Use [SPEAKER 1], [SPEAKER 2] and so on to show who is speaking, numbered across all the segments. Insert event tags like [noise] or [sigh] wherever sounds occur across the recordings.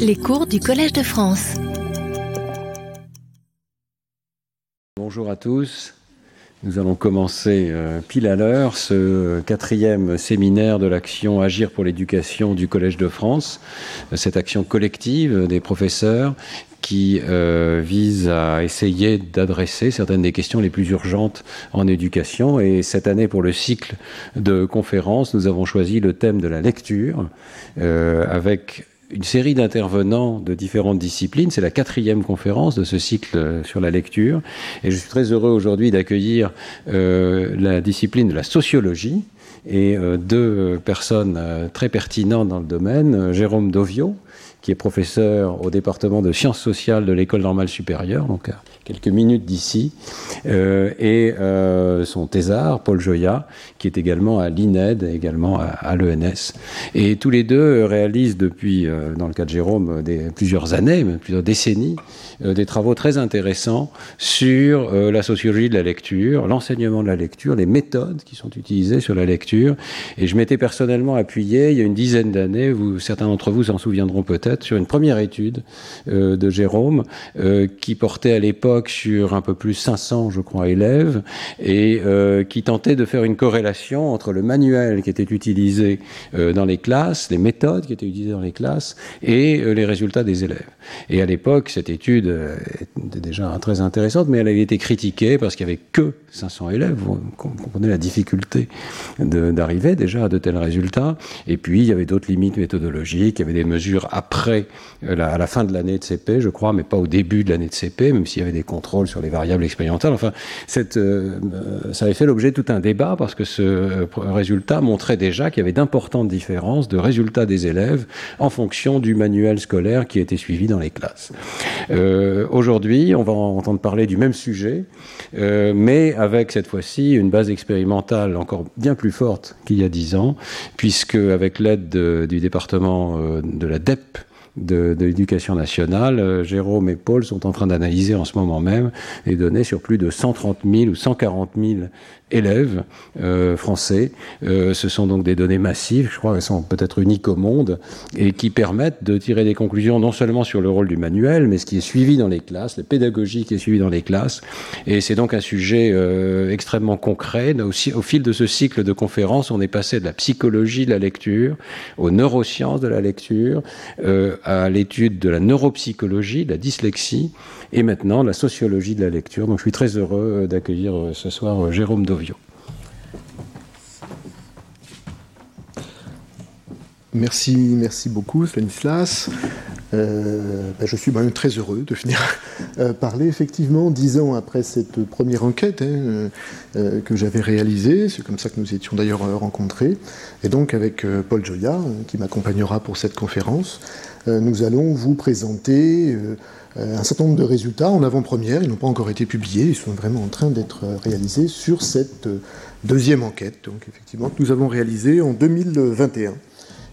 [SPEAKER 1] Les cours du Collège de France.
[SPEAKER 2] Bonjour à tous. Nous allons commencer euh, pile à l'heure ce quatrième séminaire de l'action Agir pour l'éducation du Collège de France, cette action collective des professeurs qui euh, vise à essayer d'adresser certaines des questions les plus urgentes en éducation. Et cette année, pour le cycle de conférences, nous avons choisi le thème de la lecture euh, avec une série d'intervenants de différentes disciplines. C'est la quatrième conférence de ce cycle sur la lecture. Et je suis très heureux aujourd'hui d'accueillir euh, la discipline de la sociologie et euh, deux personnes euh, très pertinentes dans le domaine. Jérôme Dovio, qui est professeur au département de sciences sociales de l'École normale supérieure, donc à quelques minutes d'ici, euh, et euh, son thésard, Paul Joya, est également à l'INED, également à, l'ENS. Et tous les deux réalisent depuis, euh, dans le cas de Jérôme, des, plusieurs années, plusieurs décennies, euh, des travaux très intéressants sur euh, la sociologie de la lecture, l'enseignement de la lecture, les méthodes qui sont utilisées sur la lecture. Et je m'étais personnellement appuyé, il y a une dizaine d'années, certains d'entre vous s'en souviendront peut-être, sur une première étude euh, de Jérôme euh, qui portait à l'époque sur un peu plus 500, je crois, élèves et euh, qui tentait de faire une corrélation entre le manuel qui était utilisé euh, dans les classes, les méthodes qui étaient utilisées dans les classes et euh, les résultats des élèves. Et à l'époque, cette étude euh, était déjà très intéressante, mais elle avait été critiquée parce qu'il n'y avait que 500 élèves. Vous comprenez la difficulté d'arriver déjà à de tels résultats. Et puis, il y avait d'autres limites méthodologiques, il y avait des mesures après, à la fin de l'année de CP, je crois, mais pas au début de l'année de CP, même s'il y avait des contrôles sur les variables expérimentales. Enfin, cette, ça avait fait l'objet de tout un débat parce que ce euh, résultat montrait déjà qu'il y avait d'importantes différences de résultats des élèves en fonction du manuel scolaire qui était suivi dans les classes. Euh, Aujourd'hui, on va entendre parler du même sujet, euh, mais avec cette fois-ci une base expérimentale encore bien plus forte qu'il y a dix ans, puisque avec l'aide du département de la DEP, de, de l'éducation nationale, Jérôme et Paul sont en train d'analyser en ce moment même les données sur plus de 130 000 ou 140 000 élèves euh, français. Euh, ce sont donc des données massives, je crois qu'elles sont peut-être uniques au monde, et qui permettent de tirer des conclusions non seulement sur le rôle du manuel, mais ce qui est suivi dans les classes, la pédagogie qui est suivie dans les classes. Et c'est donc un sujet euh, extrêmement concret. Aussi, au fil de ce cycle de conférences, on est passé de la psychologie de la lecture aux neurosciences de la lecture, euh, à l'étude de la neuropsychologie, de la dyslexie, et maintenant la sociologie de la lecture. Donc je suis très heureux d'accueillir ce soir Jérôme Dovio.
[SPEAKER 3] Merci, merci beaucoup Stanislas. Euh, ben je suis moi-même très heureux de venir euh, parler effectivement dix ans après cette première enquête hein, euh, que j'avais réalisée. C'est comme ça que nous étions d'ailleurs rencontrés. Et donc avec Paul Joya, qui m'accompagnera pour cette conférence, nous allons vous présenter un certain nombre de résultats en avant-première. Ils n'ont pas encore été publiés, ils sont vraiment en train d'être réalisés sur cette deuxième enquête, donc effectivement que nous avons réalisée en 2021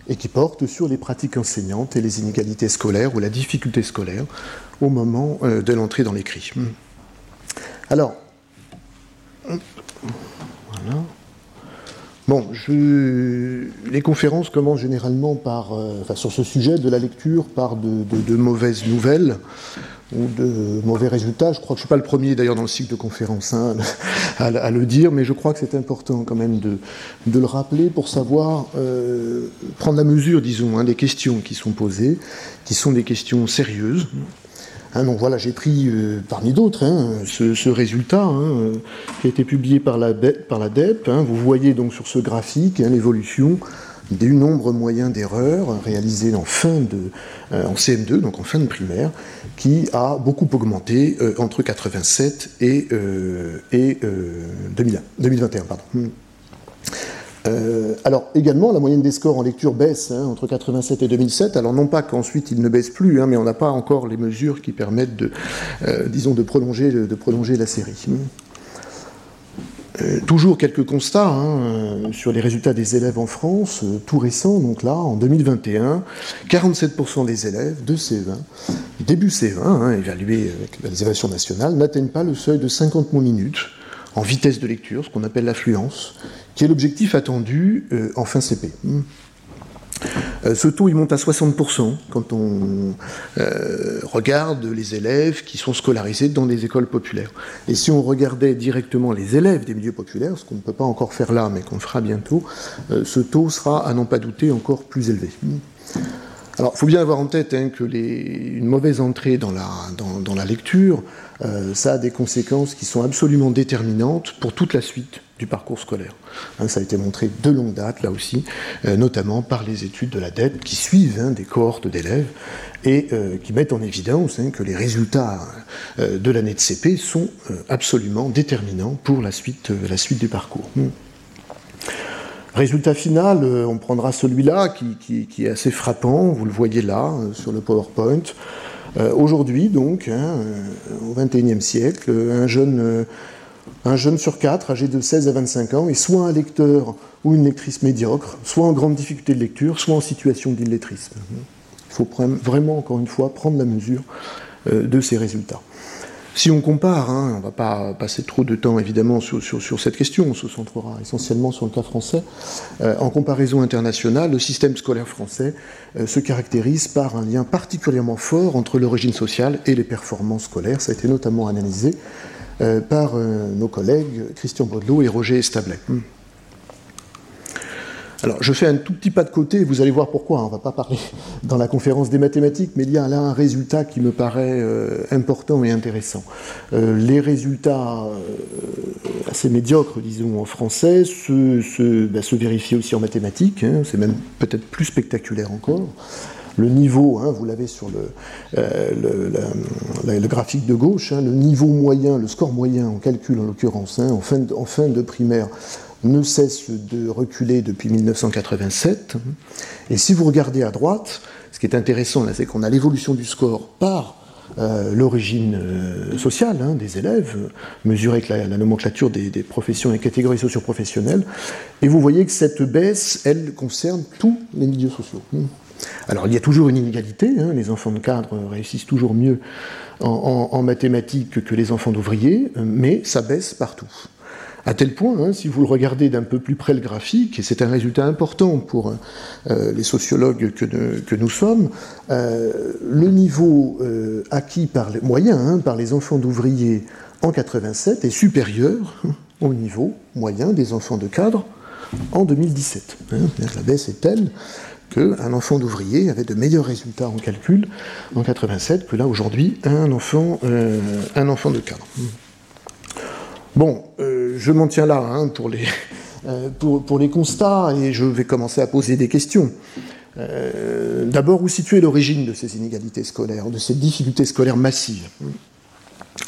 [SPEAKER 3] et qui porte sur les pratiques enseignantes et les inégalités scolaires ou la difficulté scolaire au moment euh, de l'entrée dans l'écrit. Alors, voilà. Bon, je, les conférences commencent généralement par, euh, enfin, sur ce sujet de la lecture par de, mauvaises nouvelles ou de mauvais résultats. Je crois que je ne suis pas le premier d'ailleurs dans le cycle de conférences hein, à, le dire, mais je crois que c'est important quand même de, de, le rappeler pour savoir euh, prendre la mesure, disons, hein, des questions qui sont posées, qui sont des questions sérieuses. Hein, donc voilà, j'ai pris euh, parmi d'autres hein, ce, résultat hein, qui a été publié par la, DEP. Vous voyez donc sur ce graphique l'évolution du nombre moyen d'erreurs réalisées en fin de euh, en CM2, donc en fin de primaire, qui a beaucoup augmenté euh, entre 87 et, euh, et 2000, 2021. Pardon. Euh, alors également, la moyenne des scores en lecture baisse hein, entre 87 et 2007. Alors non pas qu'ensuite il ne baisse plus, hein, mais on n'a pas encore les mesures qui permettent de, euh, prolonger, la série. Euh, toujours quelques constats hein, sur les résultats des élèves en France, tout récent, donc là, en 2021, 47% des élèves de C20, début C20, hein, évalués avec les évaluations nationales, n'atteignent pas le seuil de 50 mots minutes en vitesse de lecture, ce qu'on appelle l'affluence, qui est l'objectif attendu euh, en fin CP. Euh, ce taux, il monte à 60% quand on regarde les élèves qui sont scolarisés dans des écoles populaires. Et si on regardait directement les élèves des milieux populaires, ce qu'on ne peut pas encore faire là, mais qu'on fera bientôt, ce taux sera, à n'en pas douter, encore plus élevé. Alors, il faut bien avoir en tête hein, mauvaise entrée dans la, dans, la lecture, euh, ça a des conséquences qui sont absolument déterminantes pour toute la suite du parcours scolaire. Hein, ça a été montré de longue date, là aussi, euh, notamment par les études de la dette qui suivent hein, des cohortes d'élèves et euh, qui mettent en évidence que les résultats de l'année de CP sont absolument déterminants pour la suite, la suite du parcours. Hmm. Résultat final, euh, on prendra celui-là qui, est assez frappant, vous le voyez là euh, sur le PowerPoint. Euh, aujourd'hui, donc, hein, au XXIe siècle, un jeune, un jeune sur quatre, âgé de 16 à 25 ans, est soit un lecteur ou une lectrice médiocre, soit en grande difficulté de lecture, soit en situation d'illettrisme. Il faut vraiment, encore une fois, prendre la mesure de ces résultats. Si on compare, hein, on ne va pas passer trop de temps évidemment sur, cette question, on se centrera essentiellement sur le cas français. Euh, en comparaison internationale, le système scolaire français euh, se caractérise par un lien particulièrement fort entre l'origine sociale et les performances scolaires. Ça a été notamment analysé euh, par nos collègues Christian Baudelot et Roger Establet. Hmm. Alors, je fais un tout petit pas de côté, vous allez voir pourquoi. Hein. On ne va pas parler [laughs] dans la conférence des mathématiques, mais il y a là un résultat qui me paraît euh, important et intéressant. Euh, les résultats euh, assez médiocres, disons, en français, se, bah, vérifient aussi en mathématiques. Hein. C'est même peut-être plus spectaculaire encore. Le niveau, hein, vous l'avez sur le, graphique de gauche, le niveau moyen, le score moyen en calcul en l'occurrence, en fin de primaire, ne cesse de reculer depuis 1987. Et si vous regardez à droite, ce qui est intéressant, c'est qu'on a l'évolution du score par euh, l'origine euh, sociale hein, des élèves, mesurée avec la, nomenclature des, professions et catégories socioprofessionnelles. Et vous voyez que cette baisse, elle concerne tous les milieux sociaux. Alors il y a toujours une inégalité, hein, les enfants de cadre réussissent toujours mieux en mathématiques que les enfants d'ouvriers, mais ça baisse partout. À tel point, hein, si vous le regardez d'un peu plus près le graphique, et c'est un résultat important pour euh, les sociologues que, nous sommes, euh, le niveau euh, acquis par les, moyen hein, par les enfants d'ouvriers en 87 est supérieur au niveau moyen des enfants de cadre en 2017. La baisse est telle qu'un enfant d'ouvrier avait de meilleurs résultats en calcul en 87 que là aujourd'hui un enfant, un enfant de cadre. Bon, euh, je m'en tiens là hein, pour, les, [laughs] euh, pour, les constats et je vais commencer à poser des questions. Euh, d'abord, où situer l'origine de ces inégalités scolaires, de ces difficultés scolaires massives?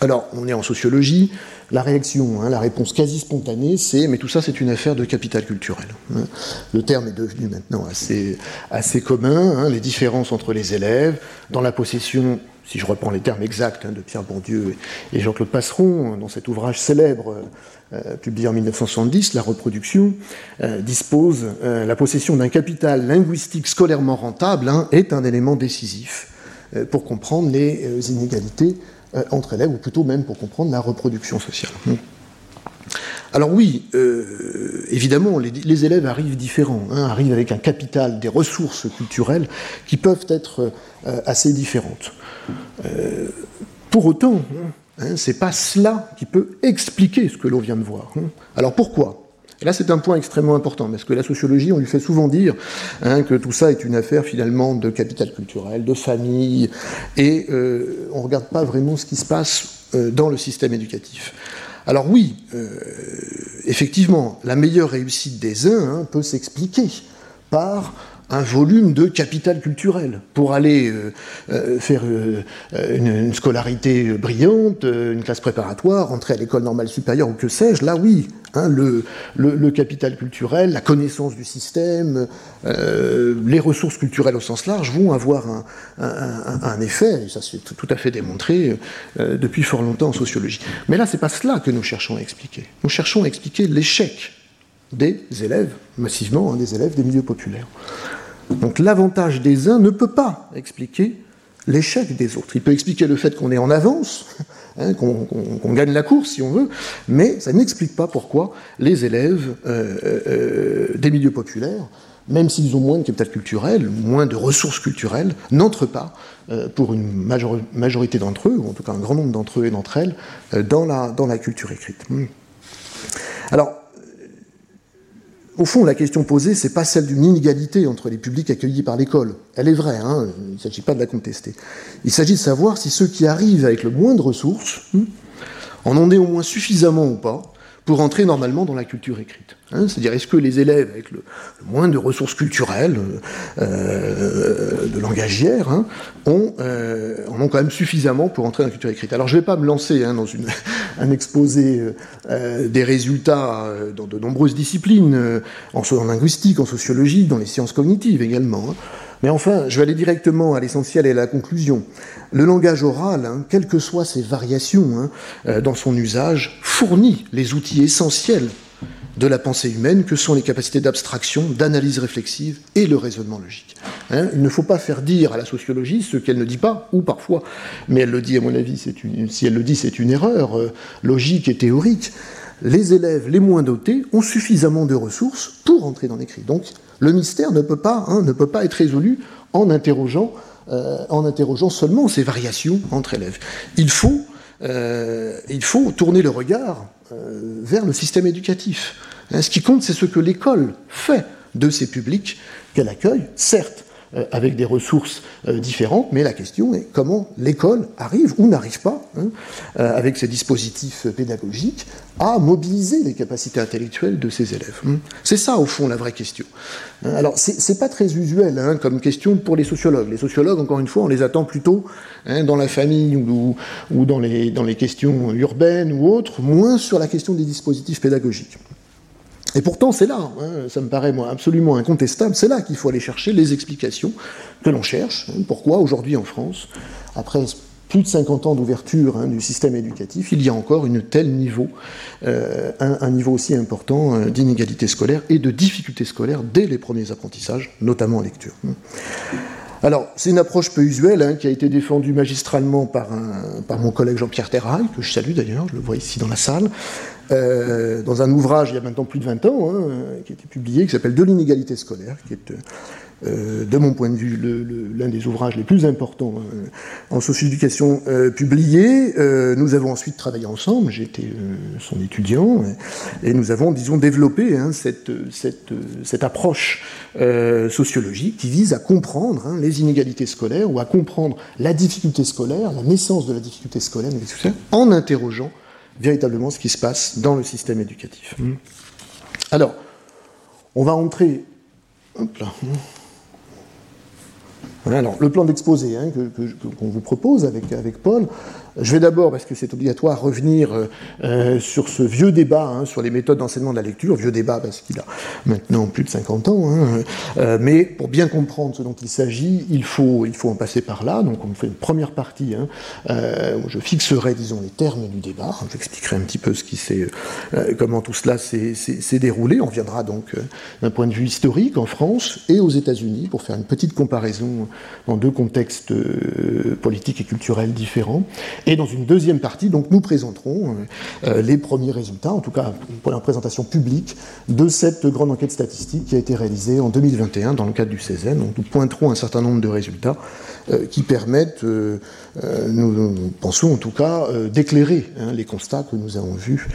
[SPEAKER 3] Alors, on est en sociologie, la réaction, hein, la réponse quasi spontanée, c'est mais tout ça c'est une affaire de capital culturel. Hein. Le terme est devenu maintenant assez, assez commun, les différences entre les élèves, dans la possession si je reprends les termes exacts hein, de Pierre Bourdieu et Jean-Claude Passeron, dans cet ouvrage célèbre euh, publié en 1970, La reproduction, euh, dispose euh, la possession d'un capital linguistique scolairement rentable hein, est un élément décisif pour comprendre les inégalités entre élèves, ou plutôt même pour comprendre la reproduction sociale. Alors oui, évidemment, les, élèves arrivent différents, hein, arrivent avec un capital, des ressources culturelles qui peuvent être assez différentes. Euh, pour autant, hein, c'est pas cela qui peut expliquer ce que l'on vient de voir. Hein. Alors pourquoi? Et là, c'est un point extrêmement important, parce que la sociologie, on lui fait souvent dire hein, que tout ça est une affaire finalement de capital culturel, de famille, et euh, on ne regarde pas vraiment ce qui se passe euh, dans le système éducatif. Alors oui, effectivement, la meilleure réussite des uns peut s'expliquer par un volume de capital culturel pour aller euh, euh, faire euh, une, scolarité brillante, une classe préparatoire, rentrer à l'école normale supérieure ou que sais-je. Là, oui, hein, le, capital culturel, la connaissance du système, les ressources culturelles au sens large vont avoir un, un, effet, et ça c'est tout à fait démontré depuis fort longtemps en sociologie. Mais là, c'est pas cela que nous cherchons à expliquer. Nous cherchons à expliquer l'échec des élèves, massivement, hein, des élèves des milieux populaires. Donc l'avantage des uns ne peut pas expliquer l'échec des autres. Il peut expliquer le fait qu'on est en avance, [laughs] hein, qu'on gagne la course si on veut, mais ça n'explique pas pourquoi les élèves euh, euh, des milieux populaires même s'ils ont moins de capital culturel, moins de ressources culturelles, n'entrent pas, euh, pour une majorité d'entre eux, ou en tout cas un grand nombre d'entre eux et d'entre elles, euh, dans, la, dans la culture écrite. Hmm. Alors, au fond, la question posée, c'est pas celle d'une inégalité entre les publics accueillis par l'école. Elle est vraie, hein, il ne s'agit pas de la contester. Il s'agit de savoir si ceux qui arrivent avec le moins de ressources hmm, en ont néanmoins suffisamment ou pas pour entrer normalement dans la culture écrite. Hein. C'est-à-dire, est-ce que les élèves avec le, moins de ressources culturelles, euh, de langagières, hein, ont, euh, en ont quand même suffisamment pour entrer dans la culture écrite? Alors, je ne vais pas me lancer hein, dans une, [laughs] un exposé euh, des résultats dans de nombreuses disciplines, en, en, linguistique, en sociologie, dans les sciences cognitives également. Mais enfin, je vais aller directement à l'essentiel et à la conclusion. Le langage oral, hein, quelles que soient ses variations hein, euh, dans son usage, fournit les outils essentiels de la pensée humaine que sont les capacités d'abstraction, d'analyse réflexive et le raisonnement logique. Hein. il ne faut pas faire dire à la sociologie ce qu'elle ne dit pas, ou parfois, mais elle le dit à mon avis, si elle le dit, c'est une erreur euh, logique et théorique. Les élèves les moins dotés ont suffisamment de ressources pour entrer dans l'écrit. Donc le mystère ne peut pas, hein, ne peut pas être résolu en interrogeant, euh, en interrogeant seulement ces variations entre élèves. Il faut, euh, tourner le regard euh, vers le système éducatif. Hein, ce qui compte, c'est ce que l'école fait de ces publics qu'elle accueille, certes avec des ressources euh, différentes, mais la question est comment l'école arrive ou n'arrive pas, hein, euh, avec ses dispositifs pédagogiques, à mobiliser les capacités intellectuelles de ses élèves. Hein. C'est ça, au fond, la vraie question. Hein, alors, c'est pas très usuel comme question pour les sociologues. Les sociologues, encore une fois, on les attend plutôt dans la famille ou, ou dans, les, dans les questions urbaines ou autres, moins sur la question des dispositifs pédagogiques. Et pourtant, c'est là, hein, ça me paraît moi absolument incontestable, c'est là qu'il faut aller chercher les explications que l'on cherche. Hein. pourquoi aujourd'hui en France, après plus de 50 ans d'ouverture hein, du système éducatif, il y a encore une tel niveau, euh, un, niveau aussi important euh, d'inégalité scolaire et de difficultés scolaires dès les premiers apprentissages, notamment en lecture. Alors, c'est une approche peu usuelle qui a été défendue magistralement par, par mon collègue Jean-Pierre Terrail, que je salue d'ailleurs, je le vois ici dans la salle, euh, dans un ouvrage il y a maintenant plus de 20 ans, hein, qui a été publié, qui s'appelle De l'inégalité scolaire, qui est, euh, de mon point de vue, l'un des ouvrages les plus importants hein, en socio-éducation euh, publiés. nous avons ensuite travaillé ensemble, j'étais son étudiant, et nous avons, disons, développé hein, cette, cette, cette, approche sociologique qui vise à comprendre hein, les inégalités scolaires ou à comprendre la difficulté scolaire, la naissance de la difficulté scolaire, en interrogeant véritablement ce qui se passe dans le système éducatif. Alors, on va entrer. Hop là. alors, le plan d'exposé hein, qu'on vous propose avec Paul, je vais d'abord, parce que c'est obligatoire, revenir euh, euh, sur ce vieux débat hein, sur les méthodes d'enseignement de la lecture, vieux débat parce qu'il a maintenant plus de 50 ans, hein, euh, mais pour bien comprendre ce dont il s'agit, il faut, il faut en passer par là. Donc on fait une première partie hein, où je fixerai, disons, les termes du débat. J'expliquerai un petit peu ce qui s'est, comment tout cela s'est déroulé. On viendra donc d'un point de vue historique en France et aux États-Unis pour faire une petite comparaison dans deux contextes politiques et culturels différents. Et dans une deuxième partie, donc, nous présenterons euh, euh, les premiers résultats, en tout cas pour la présentation publique, de cette grande enquête statistique qui a été réalisée en 2021 dans le cadre du CESEN. Nous pointerons un certain nombre de résultats euh, qui permettent, nous, pensons en tout cas, d'éclairer hein, les constats que nous avons vus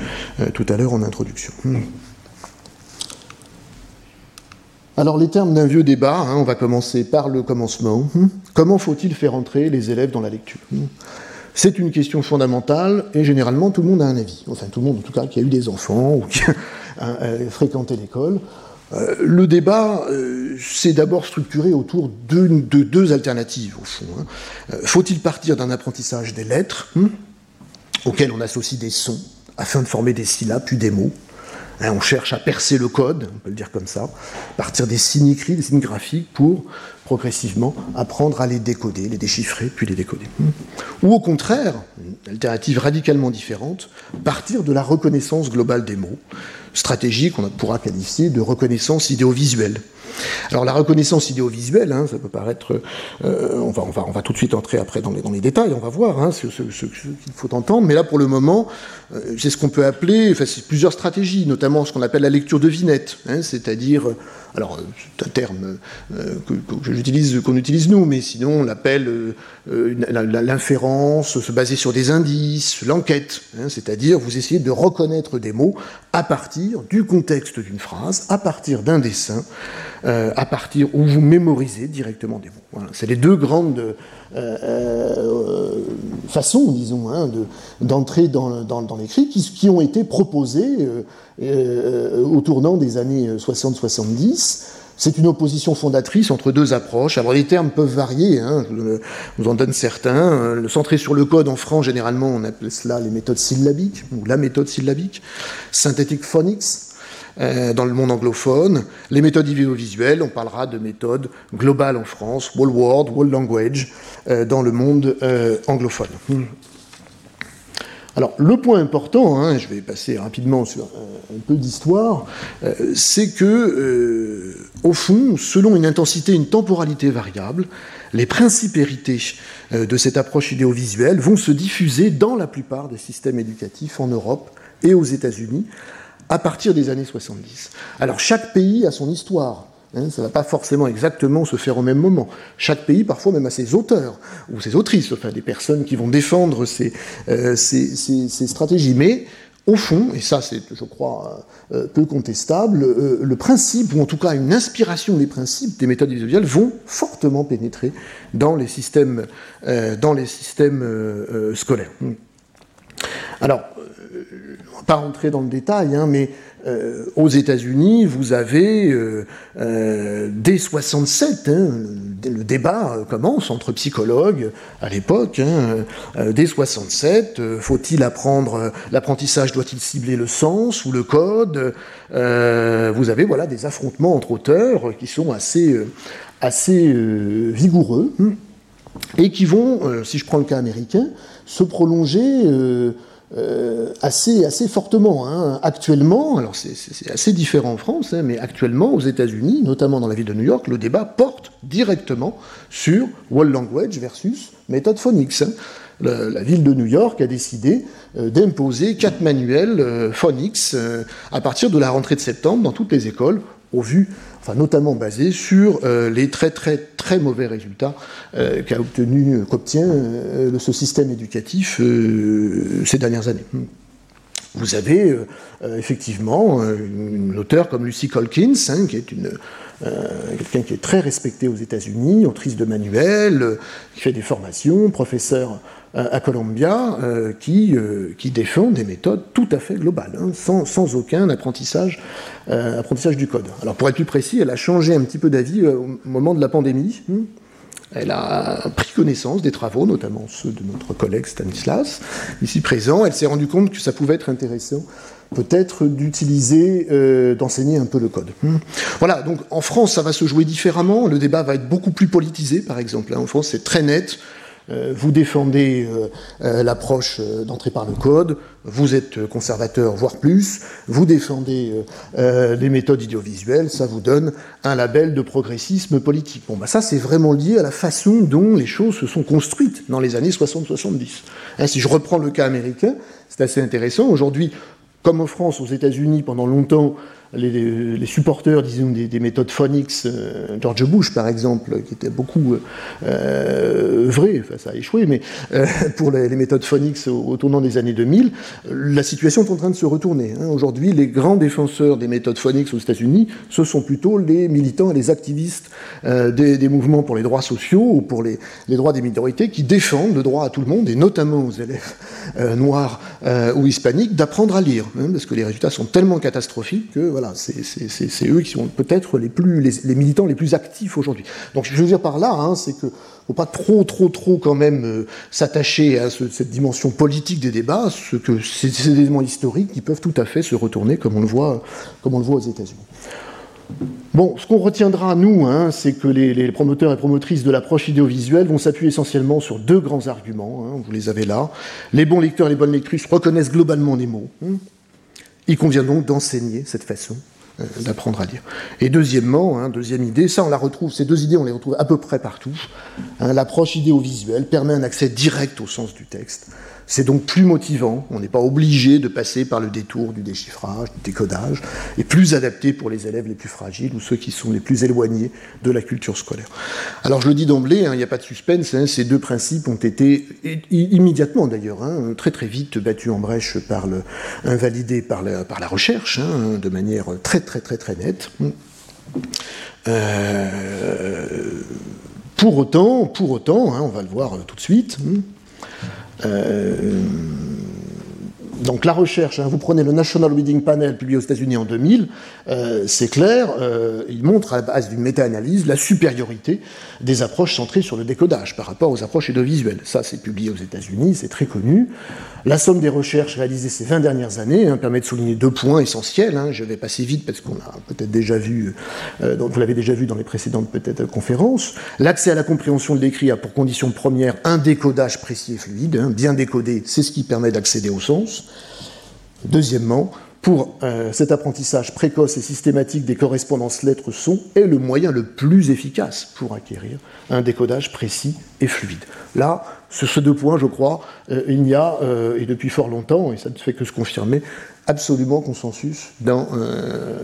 [SPEAKER 3] tout à l'heure en introduction. Hmm. Alors les termes d'un vieux débat, hein, on va commencer par le commencement. Hmm. Comment faut-il faire entrer les élèves dans la lecture? Hmm. C'est une question fondamentale et généralement tout le monde a un avis. Enfin, tout le monde en tout cas qui a eu des enfants ou qui [laughs] a fréquenté l'école. Euh, le débat euh, s'est d'abord structuré autour de, deux alternatives, au fond. Hein. Euh, faut-il partir d'un apprentissage des lettres, hmm, auquel on associe des sons, afin de former des syllabes puis des mots hein, On cherche à percer le code, on peut le dire comme ça, partir des signes écrits, des signes graphiques, pour progressivement apprendre à les décoder, les déchiffrer, puis les décoder. Ou au contraire, une alternative radicalement différente, partir de la reconnaissance globale des mots, stratégie qu'on pourra qualifier de reconnaissance idéovisuelle. Alors la reconnaissance idéovisuelle, hein, ça peut paraître, euh, on, va, tout de suite entrer après dans les, détails, on va voir hein, ce, qu'il faut entendre, mais là pour le moment, euh, c'est ce qu'on peut appeler, enfin c'est plusieurs stratégies, notamment ce qu'on appelle la lecture de vinette, hein, c'est-à-dire alors c'est un terme que, j'utilise, qu'on utilise nous, mais sinon on l'appelle l'inférence, se baser sur des indices, l'enquête, hein, c'est-à-dire vous essayez de reconnaître des mots à partir du contexte d'une phrase, à partir d'un dessin, à partir où vous mémorisez directement des mots. Voilà, c'est les deux grandes euh, euh, façons, disons, hein, d'entrer dans, l'écrit, qui, ont été proposées euh, au tournant des années 60-70. C'est une opposition fondatrice entre deux approches. Alors les termes peuvent varier, hein, je vous en donne certains. Le centré sur le code en France, généralement, on appelle cela les méthodes syllabiques, ou la méthode syllabique. Synthetic phonics, euh, dans le monde anglophone. Les méthodes audiovisuelles, on parlera de méthodes globales en France, World Word, World Language, euh, dans le monde euh, anglophone. Alors, le point important, hein, je vais passer rapidement sur un peu d'histoire, c'est que, au fond, selon une intensité une temporalité variable, les principérités de cette approche idéovisuelle vont se diffuser dans la plupart des systèmes éducatifs en Europe et aux États-Unis, à partir des années 70. Alors chaque pays a son histoire. Hein, ça ne va pas forcément exactement se faire au même moment. Chaque pays, parfois même à ses auteurs ou ses autrices, enfin des personnes qui vont défendre ces, euh, stratégies. Mais au fond, et ça c'est, je crois, euh, peu contestable, euh, le principe, ou en tout cas une inspiration des principes des méthodes visuelles vont fortement pénétrer dans les systèmes, dans les systèmes scolaires. Alors, pas rentrer dans le détail, hein, mais euh, aux États-Unis, vous avez euh, euh, dès 67, hein, le, débat commence entre psychologues à l'époque. Hein, dès 67, faut-il apprendre l'apprentissage Doit-il cibler le sens ou le code Vous avez voilà des affrontements entre auteurs qui sont assez assez vigoureux et qui vont, si je prends le cas américain, se prolonger euh, assez, assez fortement. Hein. Actuellement, alors c'est assez différent en France, hein, mais actuellement aux États-Unis, notamment dans la ville de New York, le débat porte directement sur World Language versus méthode phonics. Hein. La, ville de New York a décidé euh, d'imposer quatre manuels euh, phonics à partir de la rentrée de septembre dans toutes les écoles, au vu enfin notamment basé sur euh, les très très très mauvais résultats euh, qu'a obtenu, qu'obtient euh, ce système éducatif ces dernières années. Vous avez effectivement une auteure comme Lucy Colkins, hein, qui est une, quelqu'un qui est très respecté aux États-Unis, autrice de manuels, qui fait des formations, professeur à Columbia, qui, qui défend des méthodes tout à fait globales, hein, sans, aucun apprentissage euh, apprentissage du code. Alors pour être plus précis, elle a changé un petit peu d'avis euh, au moment de la pandémie. Hmm. Elle a pris connaissance des travaux, notamment ceux de notre collègue Stanislas, ici présent. Elle s'est rendue compte que ça pouvait être intéressant, peut-être, d'utiliser, euh, d'enseigner un peu le code. Hmm. Voilà, donc en France, ça va se jouer différemment. Le débat va être beaucoup plus politisé, par exemple. En France, c'est très net. Euh, vous défendez euh, euh, l'approche d'entrée par le code, vous êtes conservateur, voire plus, vous défendez les méthodes audiovisuelles, ça vous donne un label de progressisme politique. Bon, bah ça, c'est vraiment lié à la façon dont les choses se sont construites dans les années 60-70. Hein, si je reprends le cas américain, c'est assez intéressant. Aujourd'hui, comme en France, aux États-Unis, pendant longtemps, les, supporters, disons, des, méthodes phonics, euh, George Bush par exemple, qui était beaucoup euh, vrai, enfin ça a échoué, mais euh, [laughs] pour les, méthodes phonics au, tournant des années 2000, la situation est en train de se retourner. Hein. Aujourd'hui, les grands défenseurs des méthodes phonics aux États-Unis, ce sont plutôt les militants et les activistes des, mouvements pour les droits sociaux ou pour les, droits des minorités qui défendent le droit à tout le monde, et notamment aux élèves noirs ou hispaniques, d'apprendre à lire, hein, parce que les résultats sont tellement catastrophiques que voilà, c'est eux qui sont peut-être les, militants les plus actifs aujourd'hui. Donc je veux dire par là, hein, c'est que faut pas trop, trop, trop quand même euh, s'attacher à cette dimension politique des débats, ce que c'est des éléments historiques qui peuvent tout à fait se retourner comme on le voit, comme on le voit aux États-Unis. Bon, ce qu'on retiendra, nous, hein, c'est que les, promoteurs et promotrices de l'approche idéovisuelle vont s'appuyer essentiellement sur deux grands arguments, hein, vous les avez là. Les bons lecteurs et les bonnes lectrices reconnaissent globalement les mots. Hein. Il convient donc d'enseigner cette façon d'apprendre à lire. Et deuxièmement, hein, deuxième idée, ça on la retrouve, ces deux idées on les retrouve à peu près partout. Hein, l'approche idéovisuelle permet un accès direct au sens du texte. C'est donc plus motivant, on n'est pas obligé de passer par le détour du déchiffrage, du décodage, et plus adapté pour les élèves les plus fragiles ou ceux qui sont les plus éloignés de la culture scolaire. Alors je le dis d'emblée, hein, il n'y a pas de suspense, hein, ces deux principes ont été immédiatement d'ailleurs, hein, très très vite battus en brèche par le, invalidés par la, recherche, de manière très très très très nette. Euh, pour autant, pour autant, on va le voir tout de suite. Euh, donc la recherche, hein, vous prenez le National Reading Panel publié aux États-Unis en 2000, euh, c'est clair, euh, il montre à la base d'une méta-analyse la supériorité des approches centrées sur le décodage par rapport aux approches audiovisuelles. Ça, c'est publié aux États-Unis, c'est très connu. La somme des recherches réalisées ces 20 dernières années hein, permet de souligner deux points essentiels. Hein. Je vais passer vite parce qu'on a peut-être déjà vu, euh, vous l'avez déjà vu dans les précédentes peut-être conférences. L'accès à la compréhension de l'écrit a pour condition première un décodage précis et fluide. Bien décodé, c'est ce qui permet d'accéder au sens. Deuxièmement, pour euh, cet apprentissage précoce et systématique des correspondances lettres-sons est le moyen le plus efficace pour acquérir un décodage précis et fluide. Là, sur ces deux points, je crois, euh, il y a, euh, et depuis fort longtemps, et ça ne fait que se confirmer, absolument consensus dans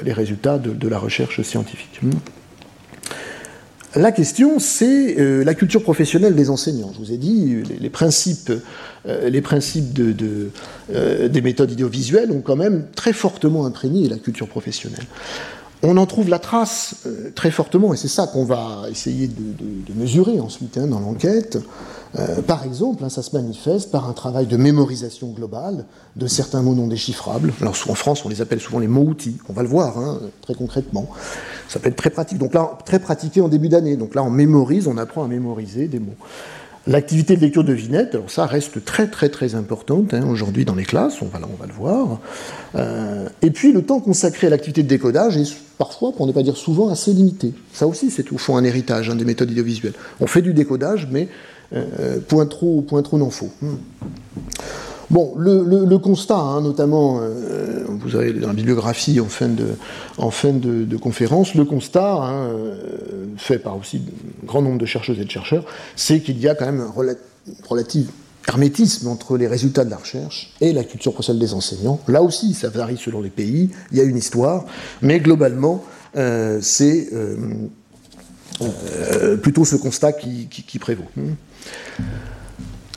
[SPEAKER 3] les résultats de, la recherche scientifique. La question, c'est la culture professionnelle des enseignants. Je vous ai dit, les principes euh, les principes de, euh, des méthodes idéovisuelles ont quand même très fortement imprégné la culture professionnelle. On en trouve la trace euh, très fortement, et c'est ça qu'on va essayer de, mesurer ensuite hein, dans l'enquête. Par exemple, hein, ça se manifeste par un travail de mémorisation globale de certains mots non déchiffrables. Alors en France, on les appelle souvent les mots-outils. On va le voir hein, très concrètement. Ça peut être très pratique. Donc là, très pratiqué en début d'année. Donc là, on mémorise, on apprend à mémoriser des mots. L'activité de lecture de vignettes, alors ça reste très très très importante hein, aujourd'hui dans les classes, on va, on va le voir. Euh, et puis le temps consacré à l'activité de décodage est parfois, pour ne pas dire souvent, assez limité. Ça aussi, c'est au fond un héritage des méthodes audiovisuelles. On fait du décodage, mais euh, point trop, point trop n'en faut. Hmm. Bon, le, constat, hein, notamment, euh, vous avez dans la bibliographie en fin de, conférence, le constat, hein, euh, fait par aussi un grand nombre de chercheuses et de chercheurs, c'est qu'il y a quand même un relatif hermétisme entre les résultats de la recherche et la culture professionnelle des enseignants. Là aussi, ça varie selon les pays, il y a une histoire, mais globalement, euh, c'est plutôt ce constat qui, prévaut.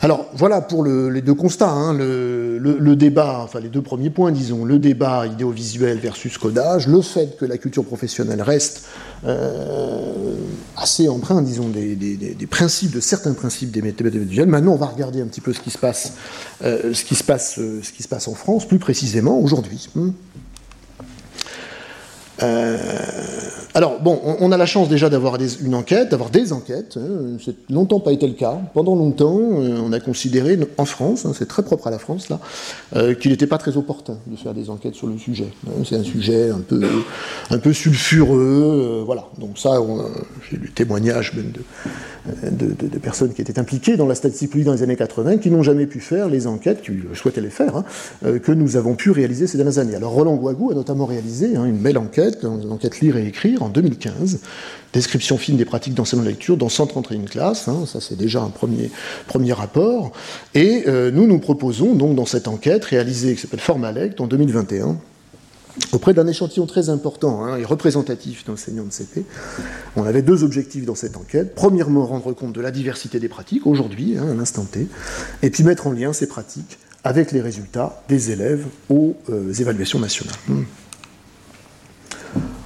[SPEAKER 3] Alors voilà pour les deux constats, hein. le, débat, enfin les deux premiers points, disons, le débat idéovisuel versus codage, le fait que la culture professionnelle reste euh, assez empreinte, disons, des, principes, de certains principes des méthodes audiovisuelles. Maintenant, on va regarder un petit peu ce qui se passe, euh, ce qui se passe, euh, ce qui se passe en France, plus précisément aujourd'hui. Hmm. Euh, alors, bon, on, a la chance déjà d'avoir une enquête, d'avoir des enquêtes. Hein, c'est longtemps pas été le cas. Pendant longtemps, euh, on a considéré, en France, hein, c'est très propre à la France, là, euh, qu'il n'était pas très opportun de faire des enquêtes sur le sujet. Hein. c'est un sujet un peu, sulfureux, voilà. Donc ça, j'ai lu témoignages même de, personnes qui étaient impliquées dans la statistique politique dans les années 80, qui n'ont jamais pu faire les enquêtes, qui souhaitaient les faire, que nous avons pu réaliser ces dernières années. Alors Roland Guagou a notamment réalisé une belle enquête, une enquête Lire et Écrire, en 2015, description fine des pratiques d'enseignement de lecture dans 131 classes, hein, ça c'est déjà un premier, premier rapport, et euh, nous nous proposons donc dans cette enquête réalisée qui s'appelle Formalect en 2021, auprès d'un échantillon très important hein, et représentatif d'enseignants de CP. On avait deux objectifs dans cette enquête. Premièrement, rendre compte de la diversité des pratiques aujourd'hui, hein, à l'instant T, et puis mettre en lien ces pratiques avec les résultats des élèves aux euh, évaluations nationales.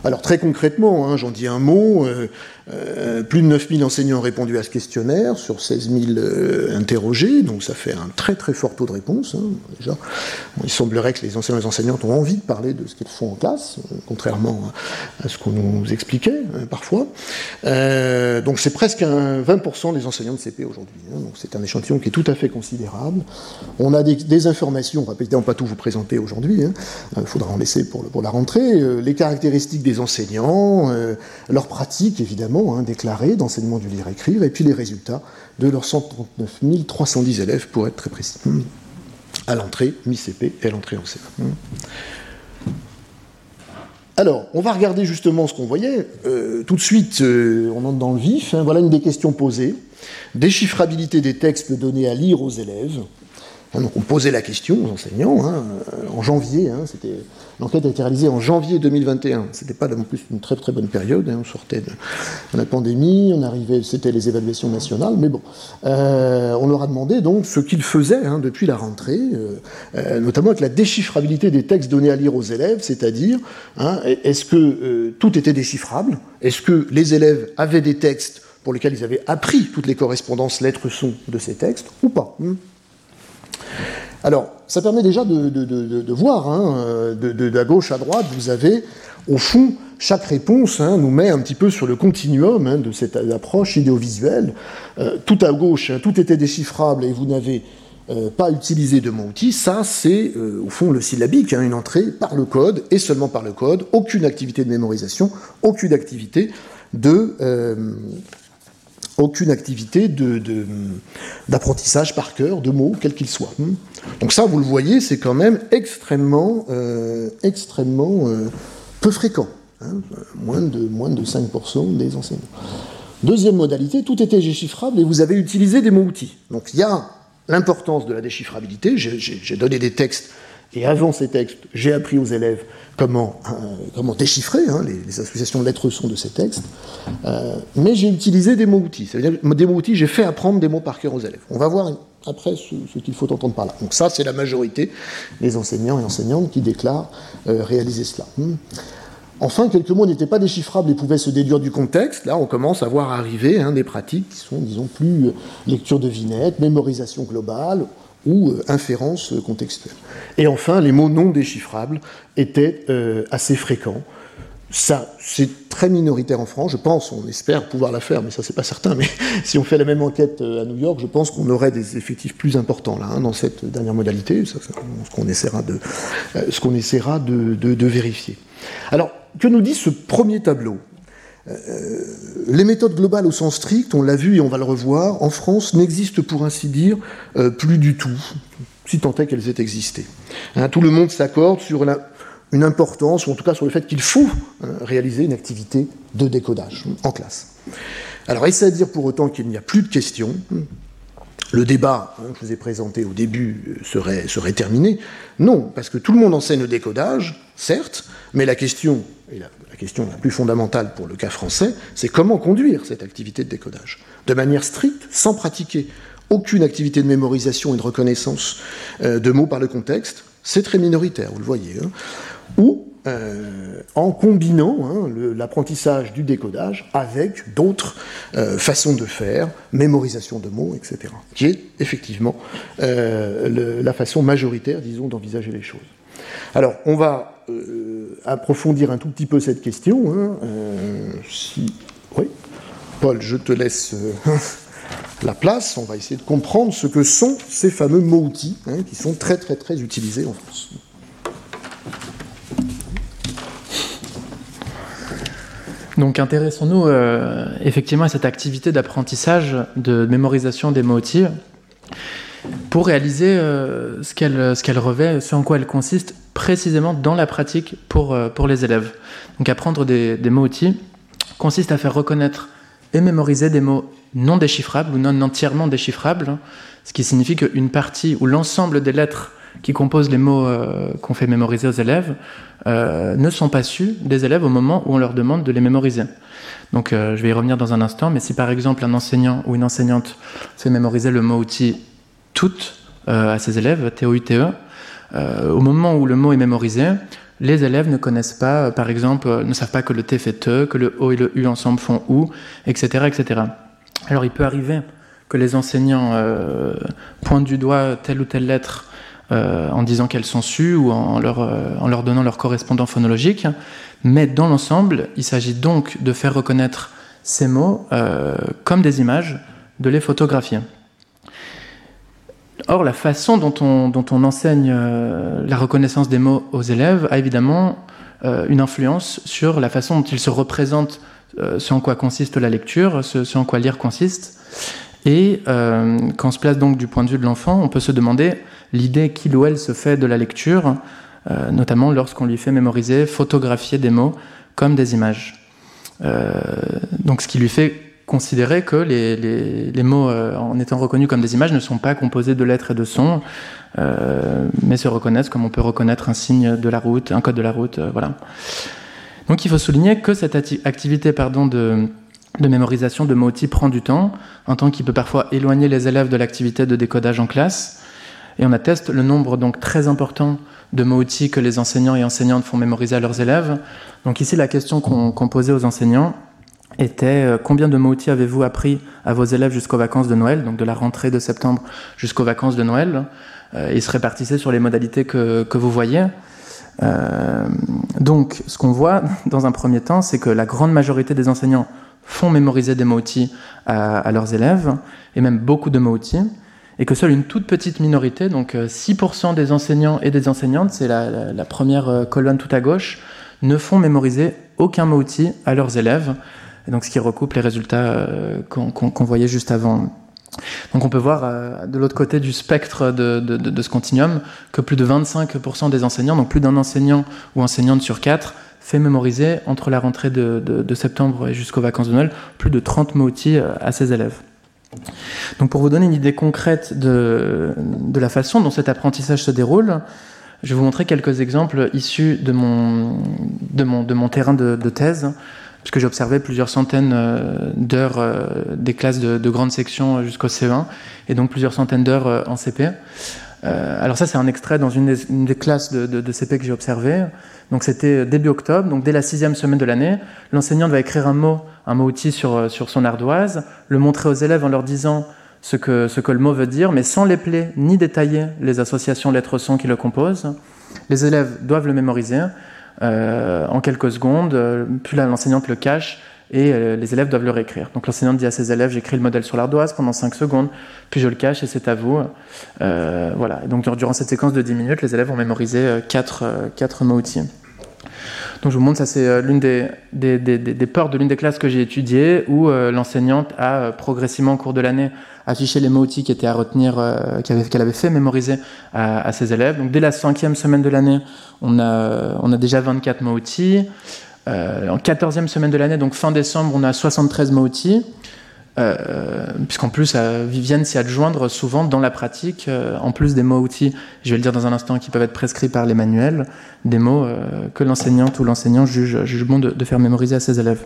[SPEAKER 3] Alors très concrètement, hein, j'en dis un mot, euh, euh, plus de 9000 enseignants ont répondu à ce questionnaire sur 16 000 euh, interrogés, donc ça fait un très très fort taux de réponse. Hein, déjà. il semblerait que les enseignants et les enseignantes ont envie de parler de ce qu'ils font en classe, euh, contrairement à ce qu'on nous expliquait parfois. donc c'est presque un 20% des enseignants de CP aujourd'hui. Hein, c'est un échantillon qui est tout à fait considérable. On a des, informations, on va évidemment pas tout vous présenter aujourd'hui, il hein, faudra en laisser pour, pour la rentrée, les caractéristiques des enseignants, leurs pratiques évidemment Hein, déclarés d'enseignement du lire-écrire, et puis les résultats de leurs 139 310 élèves, pour être très précis, hmm. à l'entrée mi-CP et à l'entrée en CE. Hmm. Alors, on va regarder justement ce qu'on voyait. Euh, tout de suite, euh, on entre dans le vif. Hein. Voilà une des questions posées. Déchiffrabilité des textes donnés à lire aux élèves. Hein, donc on posait la question aux enseignants hein, en janvier. c'était l'enquête a été réalisée en janvier 2021. C'était pas non plus une très bonne période. on sortait de, la pandémie, on arrivait, c'était les évaluations nationales. Mais bon, euh, on leur a demandé donc ce qu'ils faisaient depuis la rentrée, notamment avec la déchiffrabilité des textes donnés à lire aux élèves, c'est-à-dire est-ce que tout était déchiffrable? Est-ce que les élèves avaient des textes pour lesquels ils avaient appris toutes les correspondances lettres-sons de ces textes, ou pas. Alors, ça permet déjà de, voir, hein, de, à gauche à droite, vous avez, au fond, chaque réponse hein, nous met un petit peu sur le continuum hein, de cette approche idéovisuelle. Euh, tout à gauche, tout était déchiffrable et vous n'avez euh, pas utilisé de mot-outil. Ça, c'est, euh, au fond, le syllabique, une entrée par le code et seulement par le code. Aucune activité de mémorisation, aucune activité de aucune activité d'apprentissage par cœur de mots, quels qu'ils soient. Hmm. Donc ça, vous le voyez, c'est quand même extrêmement, euh, extrêmement euh, peu fréquent. Hein. moins, de, moins de 5% des enseignants. Deuxième modalité, tout était déchiffrable et vous avez utilisé des mots-outils. Donc il y a l'importance de la déchiffrabilité. J'ai donné des textes et avant ces textes, j'ai appris aux élèves comment, euh, comment déchiffrer hein, les, associations de lettres-sons de ces textes. Euh, mais j'ai utilisé des mots-outils. Des mots-outils, j'ai fait apprendre des mots par cœur aux élèves. On va voir après ce, qu'il faut entendre par là. Donc ça, c'est la majorité des enseignants et enseignantes qui déclarent euh, réaliser cela. Hmm. Enfin, quelques mots n'étaient pas déchiffrables et pouvaient se déduire du contexte. Là, on commence à voir arriver hein, des pratiques qui sont, disons, plus lecture de vignettes, mémorisation globale, ou euh, inférence contextuelle. Et enfin, les mots non déchiffrables étaient euh, assez fréquents. Ça, c'est très minoritaire en France. Je pense, on espère pouvoir la faire, mais ça, c'est pas certain. Mais [laughs] si on fait la même enquête euh, à New York, je pense qu'on aurait des effectifs plus importants là, hein, dans cette dernière modalité, ce qu'on essaiera, de vérifier. Alors, que nous dit ce premier tableau? Euh, les méthodes globales au sens strict, on l'a vu et on va le revoir, en France n'existent pour ainsi dire euh, plus du tout, si tant est qu'elles aient existé. Hein, tout le monde s'accorde sur une importance, ou en tout cas sur le fait qu'il faut hein, réaliser une activité de décodage en classe. Alors, est-ce à dire pour autant qu'il n'y a plus de questions? Le débat hein, que je vous ai présenté au début euh, serait terminé Non, parce que tout le monde enseigne le décodage, certes, mais la question, et la, question la plus fondamentale pour le cas français, c'est comment conduire cette activité de décodage De manière stricte, sans pratiquer aucune activité de mémorisation et de reconnaissance euh, de mots par le contexte, c'est très minoritaire, vous le voyez. Hein. Ou euh, en combinant hein, l'apprentissage du décodage avec d'autres euh, façons de faire, mémorisation de mots, etc., qui est effectivement la façon majoritaire, disons, d'envisager les choses. Alors, on va euh, approfondir un tout petit peu cette question. Hein. Euh, oui, Paul, je te laisse euh, [laughs] la place. On va essayer de comprendre ce que sont ces fameux mots-outils hein, qui sont très très très utilisés en France.
[SPEAKER 4] Donc intéressons-nous effectivement à cette activité d'apprentissage, de mémorisation des mots-outils pour réaliser ce qu'elle revêt, ce en quoi elle consiste précisément dans la pratique pour, euh, pour les élèves. Donc apprendre des, mots-outils consiste à faire reconnaître et mémoriser des mots non déchiffrables ou non entièrement déchiffrables, ce qui signifie qu'une partie ou l'ensemble des lettres qui composent les mots euh, qu'on fait mémoriser aux élèves euh, ne sont pas sus des élèves au moment où on leur demande de les mémoriser. Donc je vais y revenir dans un instant, mais si par exemple un enseignant ou une enseignante fait mémoriser le mot outil toutes à ses élèves, T-O-U-T-E, euh, au moment où le mot est mémorisé, les élèves ne connaissent pas, euh, par exemple, euh, ne savent pas que le T fait te, que le O et le U ensemble font ou, etc., etc. Alors il peut arriver que les enseignants pointent du doigt telle ou telle lettre en disant qu'elles sont sues ou en leur, en leur donnant leur correspondant phonologique, mais dans l'ensemble, il s'agit donc de faire reconnaître ces mots comme des images, de les photographier. Or, la façon dont on, enseigne euh, la reconnaissance des mots aux élèves a évidemment euh, une influence sur la façon dont ils se représentent euh, ce en quoi consiste la lecture, ce, en quoi lire consiste. Et quand on se place donc du point de vue de l'enfant, on peut se demander l'idée qu'il ou elle se fait de la lecture notamment lorsqu'on lui fait mémoriser, photographier des mots comme des images. donc ce qui lui fait considérer que les, mots, en étant reconnus comme des images, ne sont pas composés de lettres et de sons, mais se reconnaissent comme on peut reconnaître un signe de la route, un code de la route, voilà. Donc il faut souligner que cette activité pardon, de, de mémorisation de mots-outils prend du temps, un temps qui peut parfois éloigner les élèves de l'activité de décodage en classe. Et on atteste le nombre donc très important de mots-outils que les enseignants et enseignantes font mémoriser à leurs élèves. Donc ici, la question qu'on posait aux enseignants était euh, combien de mots-outils avez-vous appris à vos élèves jusqu'aux vacances de Noël, donc de la rentrée de septembre jusqu'aux vacances de Noël. Euh, ils se répartissaient sur les modalités que, que vous voyez. Euh, donc, ce qu'on voit [laughs] dans un premier temps, c'est que la grande majorité des enseignants font mémoriser des mots-outils à, leurs élèves, et même beaucoup de mots-outils, et que seule une toute petite minorité, donc 6% euh, des enseignants et des enseignantes, c'est la, première euh, colonne tout à gauche, ne font mémoriser aucun mot-outil à leurs élèves, donc ce qui recoupe les résultats qu'on voyait juste avant. Donc on peut voir euh, de l'autre côté du spectre de, ce continuum que plus de 25% des enseignants, donc plus d'un enseignant ou enseignante sur quatre, fait mémoriser entre la rentrée de, septembre et jusqu'aux vacances de Noël plus de 30 mots-outils euh, à ses élèves. Donc pour vous donner une idée concrète de, la façon dont cet apprentissage se déroule, je vais vous montrer quelques exemples issus de mon terrain de, thèse puisque j'ai observé plusieurs centaines euh, d'heures euh, des classes de, de grande section jusqu'au CE1, et donc plusieurs centaines d'heures euh, en CP. alors ça, c'est un extrait dans une des, classes de, CP que j'ai observé. Donc c'était début octobre, donc dès la sixième semaine de l'année, l'enseignante va écrire un mot, un mot outil sur, son ardoise, le montrer aux élèves en leur disant ce que, ce que le mot veut dire, mais sans les plaies ni détailler les associations lettres-sons qui le composent. Les élèves doivent le mémoriser. Euh, en quelques secondes, euh, puis l'enseignante le cache et euh, les élèves doivent le réécrire. Donc l'enseignante dit à ses élèves j'écris le modèle sur l'ardoise pendant 5 secondes, puis je le cache et c'est à vous. voilà. donc durant cette séquence de 10 minutes, les élèves ont mémorisé 4, 4 mots outils. Donc je vous montre, ça c'est l'une des, des, portes de l'une des classes que j'ai étudiées où l'enseignante a progressivement au cours de l'année affiché les mots outils qui étaient à retenir, qu'elle avait, fait mémoriser à, ses élèves. Donc dès la cinquième semaine de l'année, on a, on a déjà 24 mots outils. Euh, en 14e semaine de l'année, donc fin décembre, on a 73 mots outils. Euh, puisqu'en plus, Viviane s'y adjoindre souvent dans la pratique, euh, en plus des mots outils, je vais le dire dans un instant, qui peuvent être prescrits par les manuels, des mots que l'enseignante ou l'enseignant juge, bon de, faire mémoriser à ses élèves.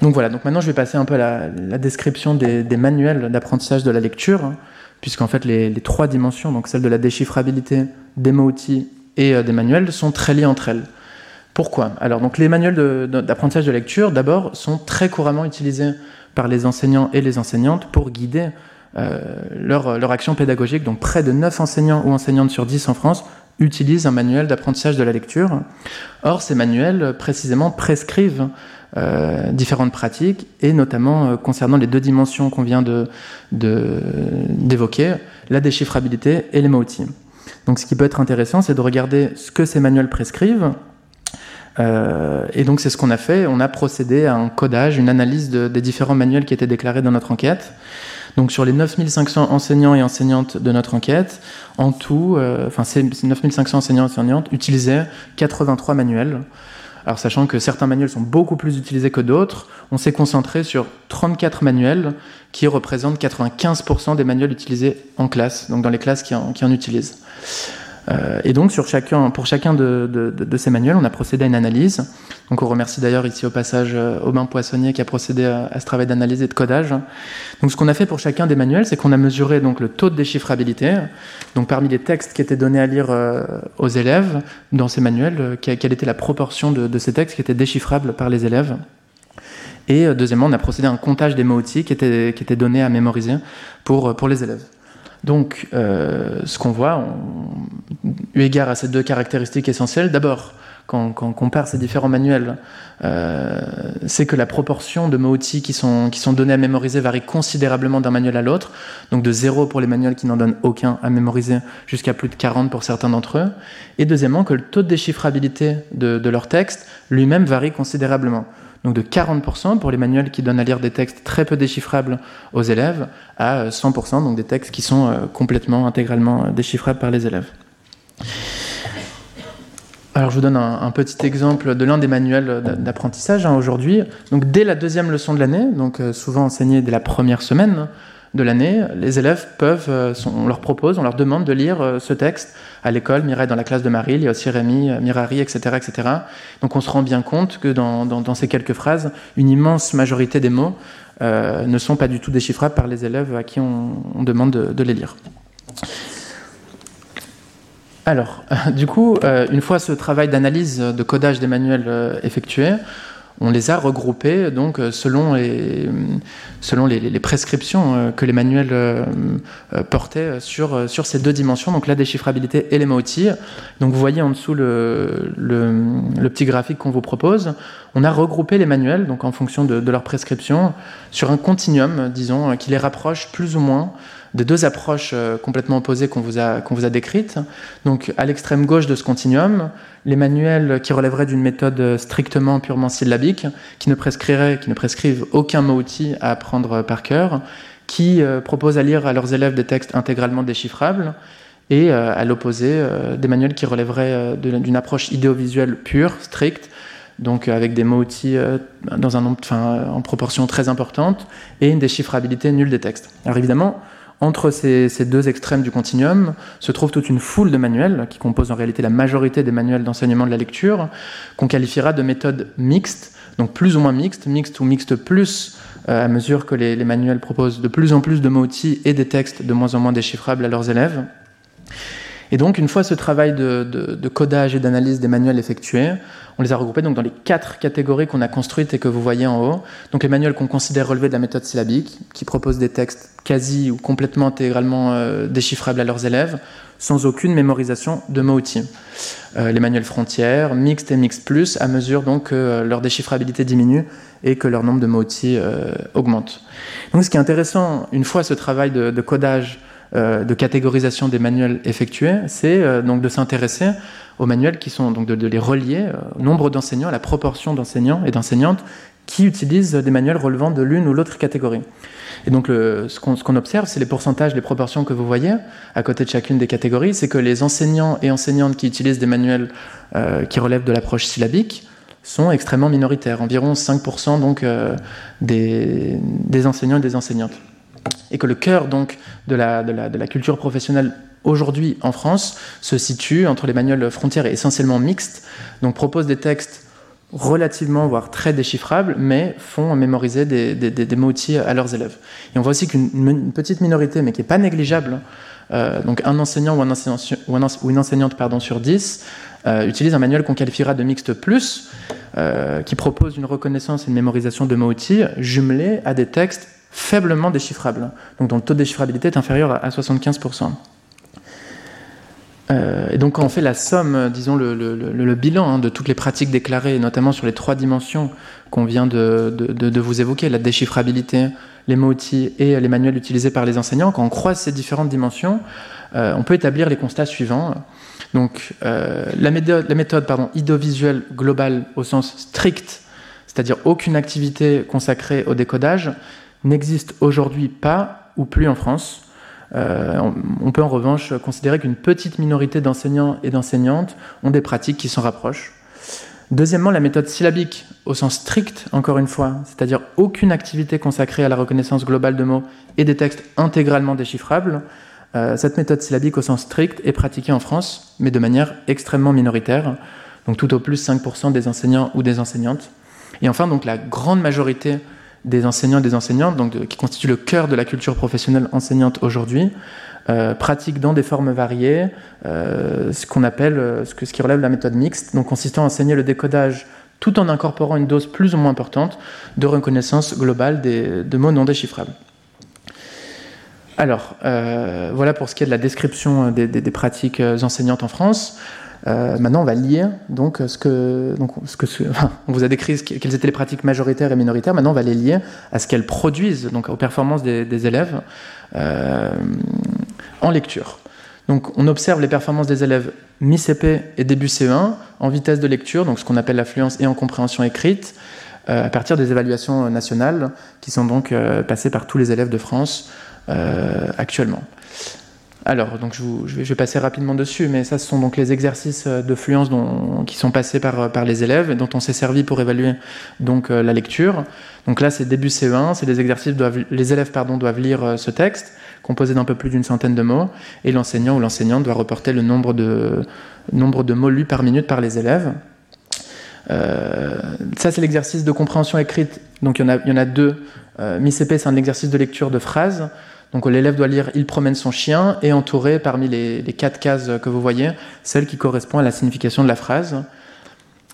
[SPEAKER 4] Donc voilà, donc maintenant je vais passer un peu à la, description des, manuels d'apprentissage de la lecture, puisqu'en fait les, trois dimensions, donc celle de la déchiffrabilité, des mots outils et euh, des manuels sont très liés entre elles. Pourquoi? Alors, donc, les manuels d'apprentissage de, lecture, d'abord, sont très couramment utilisés par les enseignants et les enseignantes pour guider euh, leur, leur, action pédagogique. Donc, près de 9 enseignants ou enseignantes sur 10 en France utilisent un manuel d'apprentissage de la lecture. Or, ces manuels, précisément, prescrivent euh, différentes pratiques, et notamment concernant les deux dimensions qu'on vient d'évoquer, de, la déchiffrabilité et les mots outils. Donc ce qui peut être intéressant, c'est de regarder ce que ces manuels prescrivent. Euh, et donc c'est ce qu'on a fait. On a procédé à un codage, une analyse des différents manuels qui étaient déclarés dans notre enquête. Donc sur les 9500 enseignants et enseignantes de notre enquête, en tout, euh, enfin ces 9500 enseignants et enseignantes utilisaient 83 manuels. Alors sachant que certains manuels sont beaucoup plus utilisés que d'autres, on s'est concentré sur 34 manuels qui représentent 95% des manuels utilisés en classe, donc dans les classes qui en, utilisent. Euh, et donc pour chacun de, ces manuels, on a procédé à une analyse. Donc on remercie d'ailleurs ici au passage euh, Aubin Poissonnier qui a procédé à, ce travail d'analyse et de codage. Donc ce qu'on a fait pour chacun des manuels, c'est qu'on a mesuré donc le taux de déchiffrabilité. Donc parmi les textes qui étaient donnés à lire euh, aux élèves dans ces manuels, quelle était la proportion de, ces textes qui étaient déchiffrables par les élèves. Et deuxièmement, on a procédé à un comptage des mots outils qui étaient, qui étaient donnés à mémoriser pour les élèves. Donc, euh, ce qu'on voit, on, eu égard à ces deux caractéristiques essentielles, d'abord, quand, on compare ces différents manuels, euh, c'est que la proportion de mots-outils qui sont, qui sont donnés à mémoriser varie considérablement d'un manuel à l'autre, donc de zéro pour les manuels qui n'en donnent aucun à mémoriser, jusqu'à plus de 40 pour certains d'entre eux. Et deuxièmement, que le taux de déchiffrabilité de, de leur texte lui-même varie considérablement donc de 40% pour les manuels qui donnent à lire des textes très peu déchiffrables aux élèves, à 100%, donc des textes qui sont euh, complètement, intégralement euh, déchiffrables par les élèves. Alors je vous donne un, petit exemple de l'un des manuels d'apprentissage hein, aujourd'hui. Donc dès la deuxième leçon de l'année, donc euh, souvent enseignée dès la première semaine de l'année, les élèves peuvent, euh, on leur propose, on leur demande de lire euh, ce texte à l'école. Mireille dans la classe de Marie, il y a aussi Rémi, Mirari, etc., etc. Donc on se rend bien compte que dans, ces quelques phrases, une immense majorité des mots ne sont pas du tout déchiffrables par les élèves à qui on, demande de les lire. Alors, [laughs] du coup, euh, une fois ce travail d'analyse de codage des manuels euh, effectué, on les a regroupés donc euh, selon les, selon les, prescriptions que les manuels portaient sur, sur ces deux dimensions, donc la déchiffrabilité et les mots-outils. Donc vous voyez en dessous le, le, petit graphique qu'on vous propose. On a regroupé les manuels donc en fonction de, de leurs prescriptions sur un continuum, disons, qui les rapproche plus ou moins de deux approches euh, complètement opposées qu'on vous, a, décrites. Donc, à l'extrême gauche de ce continuum, les manuels qui relèveraient d'une méthode strictement purement syllabique, qui ne prescrirait, qui ne prescrivent aucun mot-outil à apprendre par cœur, qui euh, proposent à lire à leurs élèves des textes intégralement déchiffrables, et euh, à l'opposé, des manuels qui relèveraient d'une approche idéovisuelle pure, stricte, donc avec des mots-outils en proportion très importante, et une déchiffrabilité nulle des textes. Alors évidemment, entre ces, deux extrêmes du continuum se trouve toute une foule de manuels qui composent en réalité la majorité des manuels d'enseignement de la lecture, qu'on qualifiera de méthodes mixtes, donc plus ou moins mixtes, mixtes ou mixtes plus, euh, à mesure que les, manuels proposent de plus en plus de mots-outils et des textes de moins en moins déchiffrables à leurs élèves. Et donc, une fois ce travail de codage et d'analyse des manuels effectué, on les a regroupés donc dans les quatre catégories qu'on a construites et que vous voyez en haut. Donc les manuels qu'on considère relevés de la méthode syllabique, qui proposent des textes quasi ou complètement intégralement euh, déchiffrables à leurs élèves, sans aucune mémorisation de mots-outils. Euh, les manuels frontières, mixtes et mixtes plus, à mesure donc que euh, leur déchiffrabilité diminue et que leur nombre de mots-outils augmente. Donc ce qui est intéressant, une fois ce travail de, codage, de catégorisation des manuels effectués, c'est donc de s'intéresser aux manuels qui sont donc de, les relier au euh, nombre d'enseignants, à la proportion d'enseignants et d'enseignantes qui utilisent des manuels relevant de l'une ou l'autre catégorie. Et donc ce qu'on observe, c'est les pourcentages, les proportions que vous voyez à côté de chacune des catégories, c'est que les enseignants et enseignantes qui utilisent des manuels euh, qui relèvent de l'approche syllabique sont extrêmement minoritaires, environ 5% donc euh, des, enseignants et des enseignantes. Et que le cœur donc de la, de la culture professionnelle aujourd'hui en France se situe entre les manuels frontières et essentiellement mixtes, donc proposent des textes relativement, voire très déchiffrables, mais font mémoriser des, des, mots-outils à leurs élèves. Et on voit aussi qu'une petite minorité, mais qui n'est pas négligeable, euh, donc un enseignant ou, une enseignante pardon, sur 10 euh, utilise un manuel qu'on qualifiera de mixte plus, euh, qui propose une reconnaissance et une mémorisation de mots-outils jumelés à des textes faiblement déchiffrables, dont le taux de déchiffrabilité est inférieur à 75%. Euh, et donc quand on fait la somme, disons le, bilan hein, de toutes les pratiques déclarées, notamment sur les trois dimensions qu'on vient de, vous évoquer, la déchiffrabilité, les mots-outils et les manuels utilisés par les enseignants, quand on croise ces différentes dimensions, on peut établir les constats suivants. Donc euh, la méthode, la méthode globale au sens strict, c'est-à-dire aucune activité consacrée au décodage, n'existe aujourd'hui pas ou plus en France. Euh, on, peut en revanche considérer qu'une petite minorité d'enseignants et d'enseignantes ont des pratiques qui s'en rapprochent. Deuxièmement, la méthode syllabique, au sens strict, encore une fois, c'est-à-dire aucune activité consacrée à la reconnaissance globale de mots et des textes intégralement déchiffrables. Euh, cette méthode syllabique au sens strict est pratiquée en France, mais de manière extrêmement minoritaire, donc tout au plus 5% des enseignants ou des enseignantes. Et enfin, donc la grande majorité des enseignants et des enseignantes, donc qui constituent le cœur de la culture professionnelle enseignante aujourd'hui, euh, pratiquent dans des formes variées euh, ce qu'on appelle, ce, que, ce qui relève de la méthode mixte, donc consistant à enseigner le décodage tout en incorporant une dose plus ou moins importante de reconnaissance globale des, de mots non déchiffrables. Alors, voilà pour ce qui est de la description des, des pratiques enseignantes en France. Euh, maintenant, on va lier donc ce que, donc, ce que [laughs] on vous a décrit quelles étaient les pratiques majoritaires et minoritaires. Maintenant, on va les lier à ce qu'elles produisent, donc aux performances des, élèves euh, en lecture. Donc, on observe les performances des élèves mi-CP et début CE1 en vitesse de lecture, donc ce qu'on appelle l'affluence et en compréhension écrite, euh, à partir des évaluations nationales qui sont donc passées par tous les élèves de France actuellement. alors, donc je, vais, passer rapidement dessus, mais ça, ce sont donc les exercices de fluence qui sont passés par, par les élèves et dont on s'est servi pour évaluer donc la lecture. Donc là, c'est début CE1, c'est des exercices, doivent, les élèves pardon, doivent lire ce texte, composé d'un peu plus d'une centaine de mots, et l'enseignant ou l'enseignante doit reporter le nombre de, nombre de mots lus par minute par les élèves. Euh, ça, c'est l'exercice de compréhension écrite. Donc, il y en a, deux. Euh, MICP, c'est un exercice de lecture de phrases. Donc, l'élève doit lire Il promène son chien et entourer parmi les, quatre cases que vous voyez, celle qui correspond à la signification de la phrase.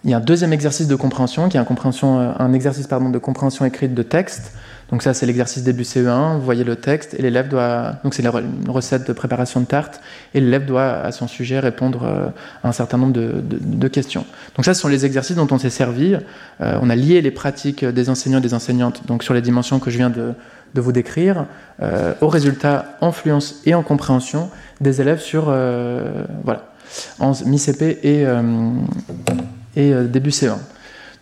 [SPEAKER 4] Il y a un deuxième exercice de compréhension qui est un, un exercice de compréhension écrite de texte. Donc ça, c'est l'exercice début CE1, vous voyez le texte, et l'élève doit... Donc c'est une recette de préparation de tarte, et l'élève doit, à son sujet, répondre euh, à un certain nombre de, questions. Donc ça, ce sont les exercices dont on s'est servi. Euh, on a lié les pratiques des enseignants et des enseignantes, donc sur les dimensions que je viens de, vous décrire, euh, aux résultats en fluence et en compréhension des élèves sur... voilà, en mi-CP et, et début CE1.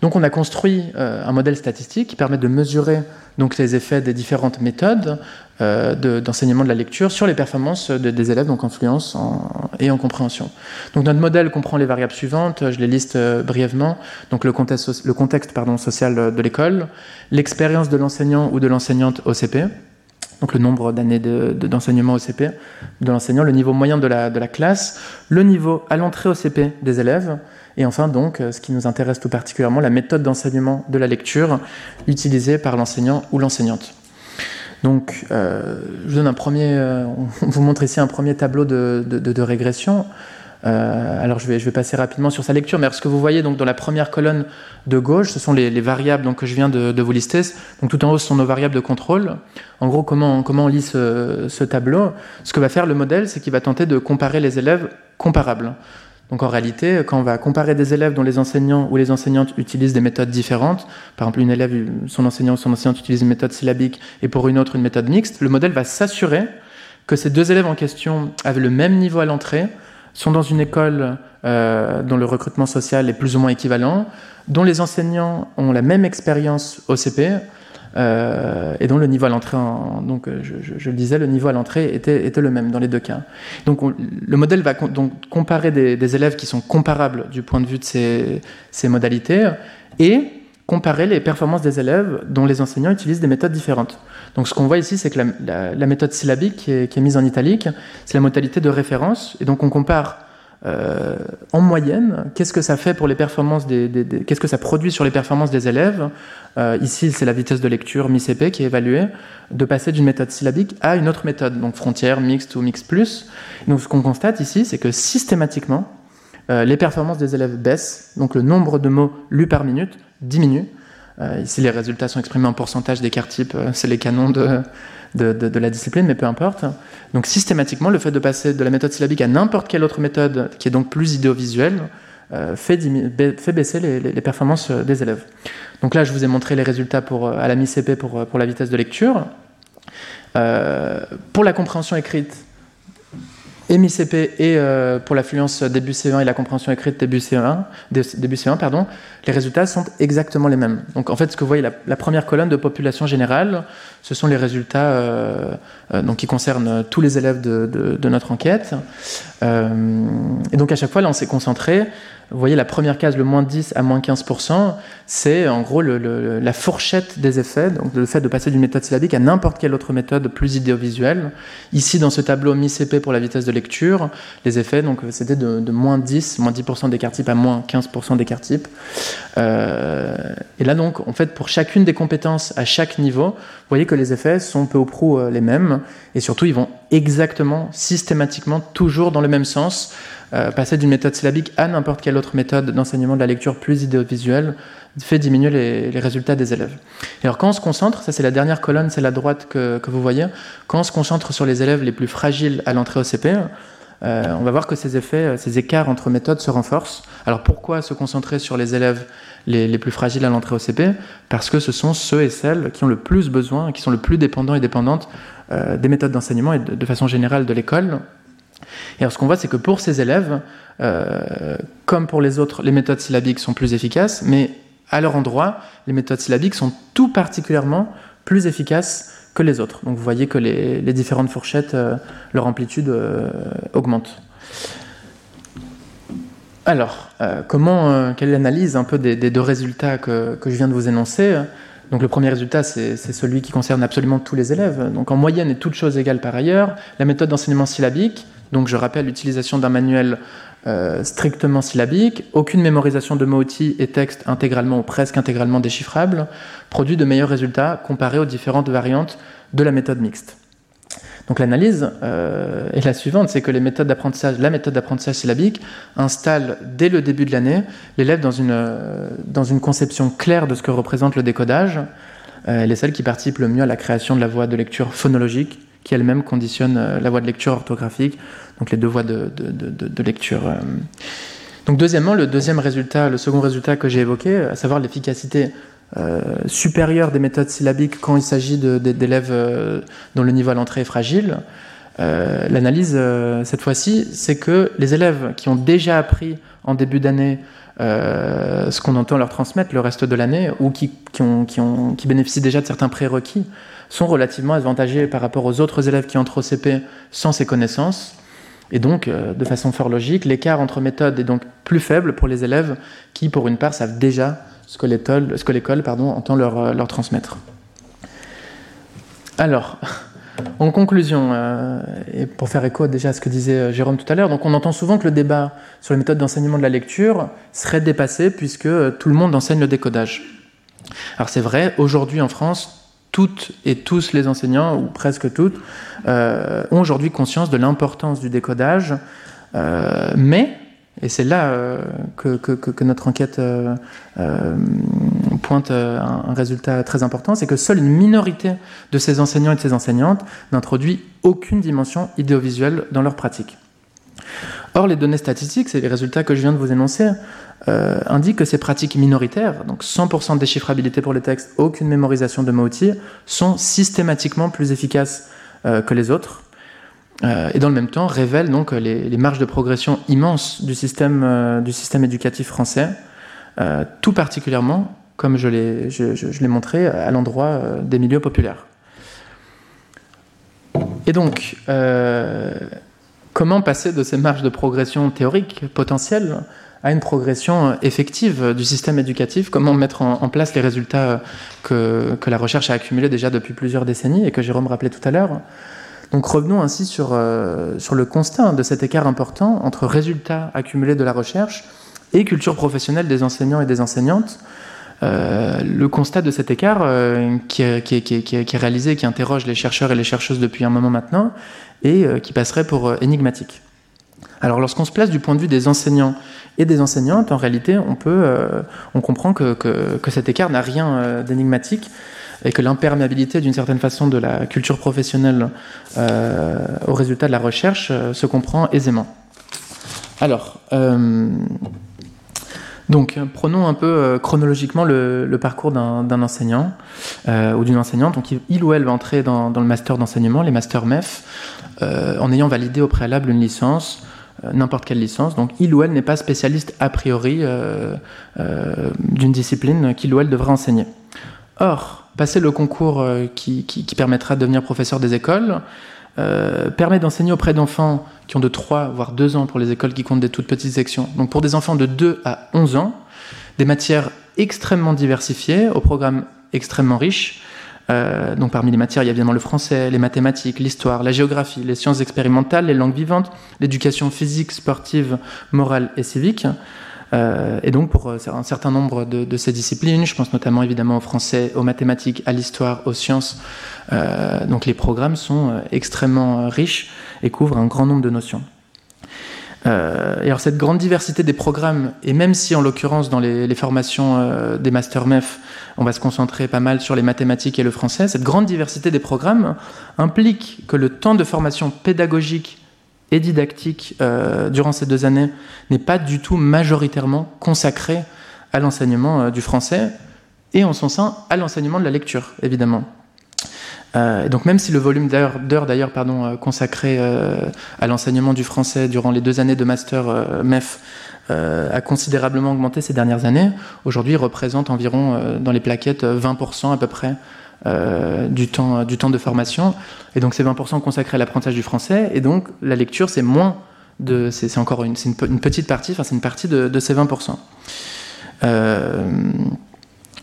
[SPEAKER 4] Donc on a construit un modèle statistique qui permet de mesurer donc les effets des différentes méthodes euh, d'enseignement de, la lecture sur les performances des élèves, donc en fluence et en compréhension. Donc notre modèle comprend les variables suivantes, je les liste euh, brièvement. Donc le contexte, pardon, social de l'école, l'expérience de l'enseignant ou de l'enseignante au CP, donc le nombre d'années d'enseignement au CP de l'enseignant, le niveau moyen de la, de la classe, le niveau à l'entrée au CP des élèves, et enfin, donc, euh, ce qui nous intéresse tout particulièrement, la méthode d'enseignement de la lecture utilisée par l'enseignant ou l'enseignante. Donc, euh, je vous euh, on vous montre ici un premier tableau de, régression. alors, je vais, passer rapidement sur sa lecture, mais ce que vous voyez donc dans la première colonne de gauche, ce sont les, variables donc, que je viens de, vous lister. Donc, tout en haut, ce sont nos variables de contrôle. En gros, comment, on lit ce tableau? Ce que va faire le modèle, c'est qu'il va tenter de comparer les élèves comparables. Donc en réalité, quand on va comparer des élèves dont les enseignants ou les enseignantes utilisent des méthodes différentes, par exemple une élève, son enseignant ou son enseignante utilise une méthode syllabique et pour une autre une méthode mixte, le modèle va s'assurer que ces deux élèves en question avaient le même niveau à l'entrée, sont dans une école euh, dont le recrutement social est plus ou moins équivalent, dont les enseignants ont la même expérience au CP, euh, et dont le niveau à l'entrée, donc je, je, le disais, le niveau à l'entrée était, le même dans les deux cas. Donc le modèle va donc comparer des, élèves qui sont comparables du point de vue de ces, modalités et comparer les performances des élèves dont les enseignants utilisent des méthodes différentes. Donc ce qu'on voit ici, c'est que la, méthode syllabique qui est mise en italique, c'est la modalité de référence, et donc on compare euh, en moyenne, qu'est-ce que ça fait pour les performances des, qu'est-ce que ça produit sur les performances des élèves euh, Ici, c'est la vitesse de lecture MICP qui est évaluée, de passer d'une méthode syllabique à une autre méthode, donc frontière, mixte ou mix plus. Donc, ce qu'on constate ici, c'est que systématiquement, euh, les performances des élèves baissent, donc le nombre de mots lus par minute diminue. ici, les résultats sont exprimés en pourcentage d'écart type, c'est les canons de, de, la discipline, mais peu importe. Donc systématiquement, le fait de passer de la méthode syllabique à n'importe quelle autre méthode qui est donc plus idéovisuelle euh, fait, baisser les, performances euh, des élèves. Donc là, je vous ai montré les résultats pour, euh, à la mi-CP pour, pour la vitesse de lecture. pour la compréhension écrite, et mi-CP et pour la fluence début C1 et la compréhension écrite début C1, début C1 pardon, les résultats sont exactement les mêmes. Donc en fait, ce que vous voyez, la, première colonne de population générale, ce sont les résultats euh, euh, donc, qui concernent tous les élèves de, de, notre enquête. Euh, et donc à chaque fois, là, on s'est concentré vous voyez la première case, le moins 10 à moins 15%, c'est en gros le, la fourchette des effets, donc le fait de passer d'une méthode syllabique à n'importe quelle autre méthode plus idéovisuelle. Ici, dans ce tableau mi-CP pour la vitesse de les effets, donc c'était de, moins 10, moins 10% d'écart type à moins 15% d'écart type. Et là donc, en fait, pour chacune des compétences à chaque niveau, vous voyez que les effets sont peu ou prou euh, les mêmes, et surtout ils vont exactement, systématiquement, toujours dans le même sens. Euh, passer d'une méthode syllabique à n'importe quelle autre méthode d'enseignement de la lecture plus idéovisuelle fait diminuer les, résultats des élèves. Et alors quand on se concentre, ça c'est la dernière colonne, c'est la droite que, vous voyez, quand on se concentre sur les élèves les plus fragiles à l'entrée au CP, euh, on va voir que ces effets, euh, ces écarts entre méthodes se renforcent. Alors pourquoi se concentrer sur les élèves les, plus fragiles à l'entrée au CP Parce que ce sont ceux et celles qui ont le plus besoin, qui sont le plus dépendants et dépendantes des méthodes d'enseignement et de, façon générale de l'école. Et alors ce qu'on voit, c'est que pour ces élèves, euh, comme pour les autres, les méthodes syllabiques sont plus efficaces, mais à leur endroit, les méthodes syllabiques sont tout particulièrement plus efficaces que les autres. Donc vous voyez que les, différentes fourchettes, leur amplitude augmente. Alors, comment, quelle est l'analyse un peu des, deux résultats que, que, je viens de vous énoncer? Donc le premier résultat, c'est celui qui concerne absolument tous les élèves. Donc en moyenne et toutes choses égales par ailleurs, la méthode d'enseignement syllabique, donc je rappelle l'utilisation d'un manuel euh, strictement syllabique, aucune mémorisation de mots-outils et textes intégralement ou presque intégralement déchiffrables, produit de meilleurs résultats comparés aux différentes variantes de la méthode mixte. Donc l'analyse euh, est la suivante, c'est que la méthode d'apprentissage syllabique installe dès le début de l'année l'élève dans une, euh, dans une conception claire de ce que représente le décodage. Elle est celle qui participe le mieux à la création de la voie de lecture phonologique, qui elle-même conditionne la voie de lecture orthographique, donc les deux voies de, de, de lecture. Donc deuxièmement, le deuxième résultat, le second résultat que j'ai évoqué, à savoir l'efficacité euh, supérieure des méthodes syllabiques quand il s'agit d'élèves euh, dont le niveau à l'entrée est fragile. Euh, l'analyse, cette fois-ci, c'est que les élèves qui ont déjà appris en début d'année ce qu'on entend leur transmettre le reste de l'année ou qui, qui, bénéficient déjà de certains prérequis sont relativement avantagés par rapport aux autres élèves qui entrent au CP sans ces connaissances. Et donc, de façon fort logique, l'écart entre méthodes est donc plus faible pour les élèves qui, pour une part, savent déjà ce que l'école entend leur, euh, leur, transmettre. Alors, [laughs] en conclusion, euh, et pour faire écho déjà à ce que disait euh, Jérôme tout à l'heure, donc on entend souvent que le débat sur les méthodes d'enseignement de la lecture serait dépassé puisque tout le monde enseigne le décodage. Alors c'est vrai, aujourd'hui en France, toutes et tous les enseignants, ou presque toutes, ont aujourd'hui conscience de l'importance du décodage, mais et c'est là euh, que, notre enquête euh, euh, pointe un, résultat très important, c'est que seule une minorité de ces enseignants et de ces enseignantes n'introduit aucune dimension idéovisuelle dans leur pratique. Or, les données statistiques, c'est les résultats que je viens de vous énoncer, indiquent que ces pratiques minoritaires, donc 100% de déchiffrabilité pour les textes, aucune mémorisation de mots-outils, sont systématiquement plus efficaces que les autres, euh, et dans le même temps révèle donc les, marges de progression immenses du système, euh, du système éducatif français, euh, tout particulièrement, comme je l'ai montré, à l'endroit des milieux populaires. Et donc, comment passer de ces marges de progression théoriques potentielles à une progression effective du système éducatif? Comment mettre en, place les résultats que, que, la recherche a accumulés déjà depuis plusieurs décennies et que Jérôme rappelait tout à l'heure? Donc revenons ainsi sur, euh, sur le constat de cet écart important entre résultats accumulés de la recherche et culture professionnelle des enseignants et des enseignantes. Euh, le constat de cet écart euh, qui, est, réalisé, qui interroge les chercheurs et les chercheuses depuis un moment maintenant, et qui passerait pour énigmatique. Alors lorsqu'on se place du point de vue des enseignants et des enseignantes, en réalité, on, peut, on comprend que, que, cet écart n'a rien d'énigmatique, et que l'imperméabilité d'une certaine façon de la culture professionnelle euh, au résultat de la recherche euh, se comprend aisément. Alors, euh, donc prenons un peu chronologiquement le, parcours d'un enseignant ou d'une enseignante. Donc il ou elle va entrer dans, le master d'enseignement, les masters MEF, en ayant validé au préalable une licence n'importe quelle licence. Donc, il ou elle n'est pas spécialiste a priori d'une discipline qu'il ou elle devra enseigner. Or, passer le concours euh, qui, permettra de devenir professeur des écoles, euh, permet d'enseigner auprès d'enfants qui ont de 3 voire 2 ans pour les écoles qui comptent des toutes petites sections. Donc pour des enfants de 2 à 11 ans, des matières extrêmement diversifiées, au programme extrêmement riche. Euh, donc parmi les matières, il y a évidemment le français, les mathématiques, l'histoire, la géographie, les sciences expérimentales, les langues vivantes, l'éducation physique, sportive, morale et civique. Euh, et donc pour euh, un certain nombre de, ces disciplines, je pense notamment évidemment au français, aux mathématiques, à l'histoire, aux sciences, euh, donc les programmes sont extrêmement riches et couvrent un grand nombre de notions. et alors cette grande diversité des programmes, et même si en l'occurrence dans les, formations des Master MEF, on va se concentrer pas mal sur les mathématiques et le français, cette grande diversité des programmes implique que le temps de formation pédagogique et didactique euh, durant ces deux années n'est pas du tout majoritairement consacré à l'enseignement euh, du français et en son sein à l'enseignement de la lecture, évidemment. Euh, donc même si le volume d'heures d'ailleurs pardon consacré à l'enseignement du français durant les deux années de master MEF a considérablement augmenté ces dernières années, aujourd'hui représente environ dans les plaquettes 20% à peu près du, temps, du temps de formation. Et donc c'est 20% consacré à l'apprentissage du français. Et donc la lecture, c'est moins de... C'est encore une, une, petite partie, enfin c'est une partie de, ces 20%.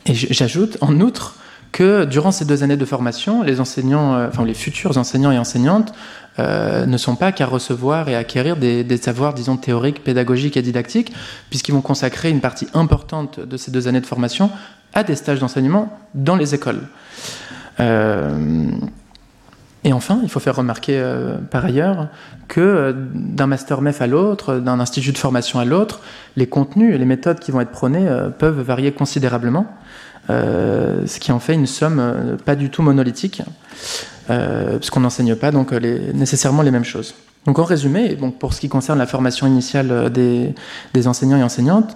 [SPEAKER 4] et j'ajoute en outre que durant ces deux années de formation, les enseignants, euh, enfin les futurs enseignants et enseignantes euh, ne sont pas qu'à recevoir et acquérir des, savoirs, disons, théoriques, pédagogiques et didactiques, puisqu'ils vont consacrer une partie importante de ces deux années de formation à des stages d'enseignement dans les écoles. Euh, et enfin, il faut faire remarquer par ailleurs que d'un master MEF à l'autre, d'un institut de formation à l'autre, les contenus et les méthodes qui vont être prônées peuvent varier considérablement. Euh, ce qui en fait une somme euh, pas du tout monolithique, euh, puisqu'on n'enseigne pas donc nécessairement les mêmes choses. Donc en résumé, donc pour ce qui concerne la formation initiale des, enseignants et enseignantes,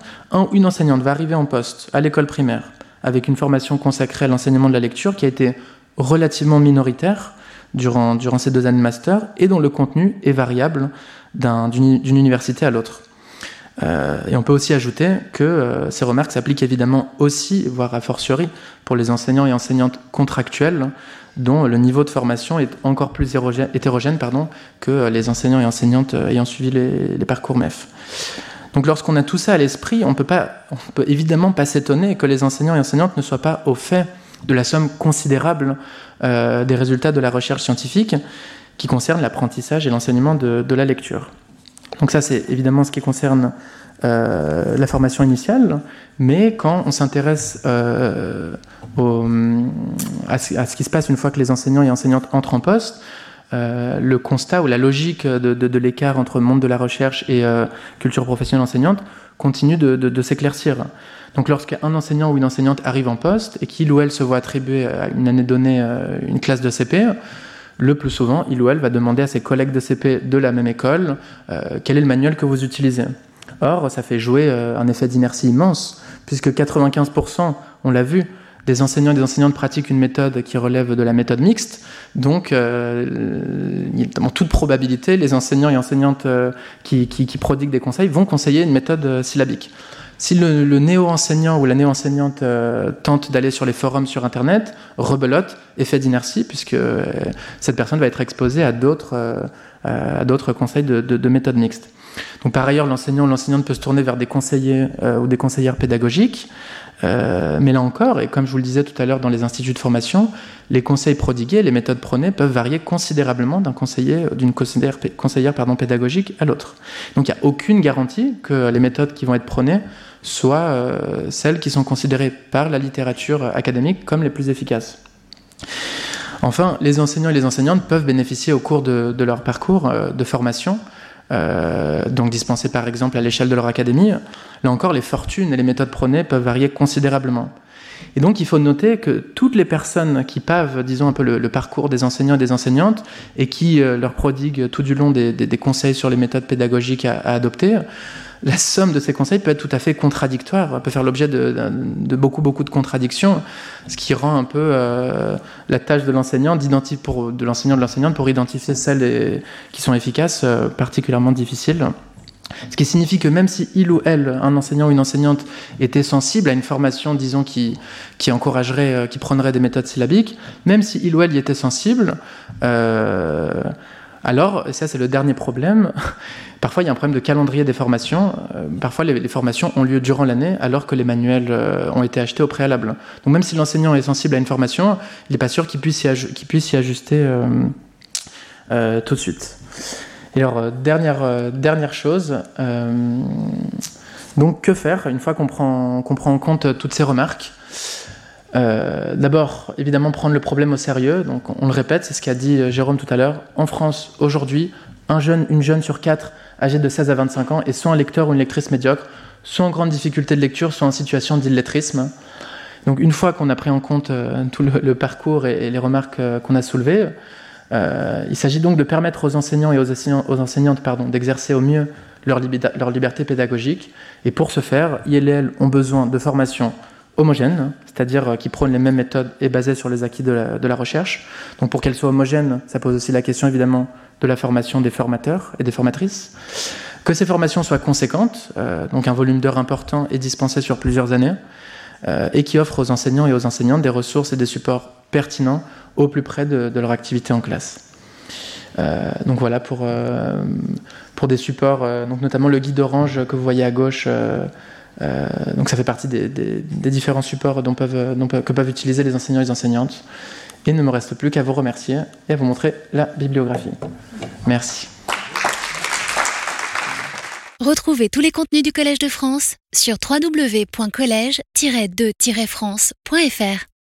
[SPEAKER 4] une enseignante va arriver en poste à l'école primaire avec une formation consacrée à l'enseignement de la lecture qui a été relativement minoritaire durant, ces deux années de master et dont le contenu est variable d'une université à l'autre. Euh, et on peut aussi ajouter que euh, ces remarques s'appliquent évidemment aussi, voire a fortiori, pour les enseignants et enseignantes contractuels, dont le niveau de formation est encore plus hétérogène pardon, que les enseignants et enseignantes euh, ayant suivi les, parcours MEF. Donc lorsqu'on a tout ça à l'esprit, on ne peut évidemment pas s'étonner que les enseignants et enseignantes ne soient pas au fait de la somme considérable des résultats de la recherche scientifique qui concerne l'apprentissage et l'enseignement de la lecture. Donc ça, c'est évidemment ce qui concerne euh, la formation initiale, mais quand on s'intéresse euh, à, ce qui se passe une fois que les enseignants et enseignantes entrent en poste, euh, le constat ou la logique de, l'écart entre monde de la recherche et culture professionnelle enseignante continue de, s'éclaircir. Donc lorsqu'un enseignant ou une enseignante arrive en poste et qu'il ou elle se voit attribuer à une année donnée une classe de CP, le plus souvent, il ou elle va demander à ses collègues de CP de la même école euh, quel est le manuel que vous utilisez. Or, ça fait jouer euh, un effet d'inertie immense, puisque 95%, on l'a vu, des enseignants et des enseignantes pratiquent une méthode qui relève de la méthode mixte. Donc, euh, en toute probabilité, les enseignants et enseignantes qui, qui, prodiguent des conseils vont conseiller une méthode syllabique. Si le, néo-enseignant ou la néo-enseignante euh, tente d'aller sur les forums sur Internet, rebelote, effet d'inertie, puisque euh, cette personne va être exposée à d'autres euh, conseils de, de, méthode mixte. Par ailleurs, l'enseignant ou l'enseignante peut se tourner vers des conseillers ou des conseillères pédagogiques. mais là encore, et comme je vous le disais tout à l'heure dans les instituts de formation, les conseils prodigués, les méthodes prônées peuvent varier considérablement d'un conseiller, d'une conseillère, pédagogique à l'autre. Donc il n'y a aucune garantie que les méthodes qui vont être prônées soit euh, celles qui sont considérées par la littérature académique comme les plus efficaces. Enfin, les enseignants et les enseignantes peuvent bénéficier au cours de, leur parcours euh, de formation, euh, donc dispensés par exemple à l'échelle de leur académie. Là encore, les fortunes et les méthodes prônées peuvent varier considérablement. Et donc, il faut noter que toutes les personnes qui pavent, disons, un peu le, parcours des enseignants et des enseignantes et qui leur prodiguent tout du long des, conseils sur les méthodes pédagogiques à adopter, la somme de ces conseils peut être tout à fait contradictoire, peut faire l'objet de, beaucoup, beaucoup de contradictions, ce qui rend un peu euh, la tâche de l'enseignant, de l'enseignant de l'enseignante pour identifier celles qui sont efficaces, euh, particulièrement difficile. Ce qui signifie que même si il ou elle, un enseignant ou une enseignante, était sensible à une formation, disons, qui, encouragerait, euh, qui prendrait des méthodes syllabiques, même si il ou elle y était sensible, alors, ça c'est le dernier problème, [laughs] parfois il y a un problème de calendrier des formations. Euh, parfois les, formations ont lieu durant l'année alors que les manuels euh, ont été achetés au préalable. Donc même si l'enseignant est sensible à une formation, il n'est pas sûr qu'il puisse, puisse, y ajuster euh, tout de suite. Et alors, dernière, chose, donc que faire une fois qu'on prend en compte toutes ces remarques? Euh, d'abord, évidemment, prendre le problème au sérieux. Donc, on le répète, c'est ce qu'a dit euh, Jérôme tout à l'heure. En France, aujourd'hui, un jeune, une jeune sur quatre âgée de 16 à 25 ans est soit un lecteur ou une lectrice médiocre, soit en grande difficulté de lecture, soit en situation d'illettrisme. Donc, une fois qu'on a pris en compte euh, tout le, parcours et, les remarques qu'on a soulevées, il s'agit donc de permettre aux enseignants et aux, aux enseignantes d'exercer au mieux leur, leur liberté pédagogique. Et pour ce faire, ILL ont besoin de formation homogène, c'est-à-dire euh, qui prône les mêmes méthodes et basées sur les acquis de la, recherche. Donc pour qu'elle soit homogène, ça pose aussi la question évidemment de la formation des formateurs et des formatrices. Que ces formations soient conséquentes, euh, donc un volume d'heures important et dispensé sur plusieurs années, euh, et qui offrent aux enseignants et aux enseignantes des ressources et des supports pertinents au plus près de, leur activité en classe. donc voilà pour, des supports, notamment le guide orange que vous voyez à gauche. Donc ça fait partie des, différents supports que peuvent utiliser les enseignants et les enseignantes. Il ne me reste plus qu'à vous remercier et à vous montrer la bibliographie. Merci.
[SPEAKER 1] Retrouvez tous les contenus du Collège de France sur www.colège-2-france.fr.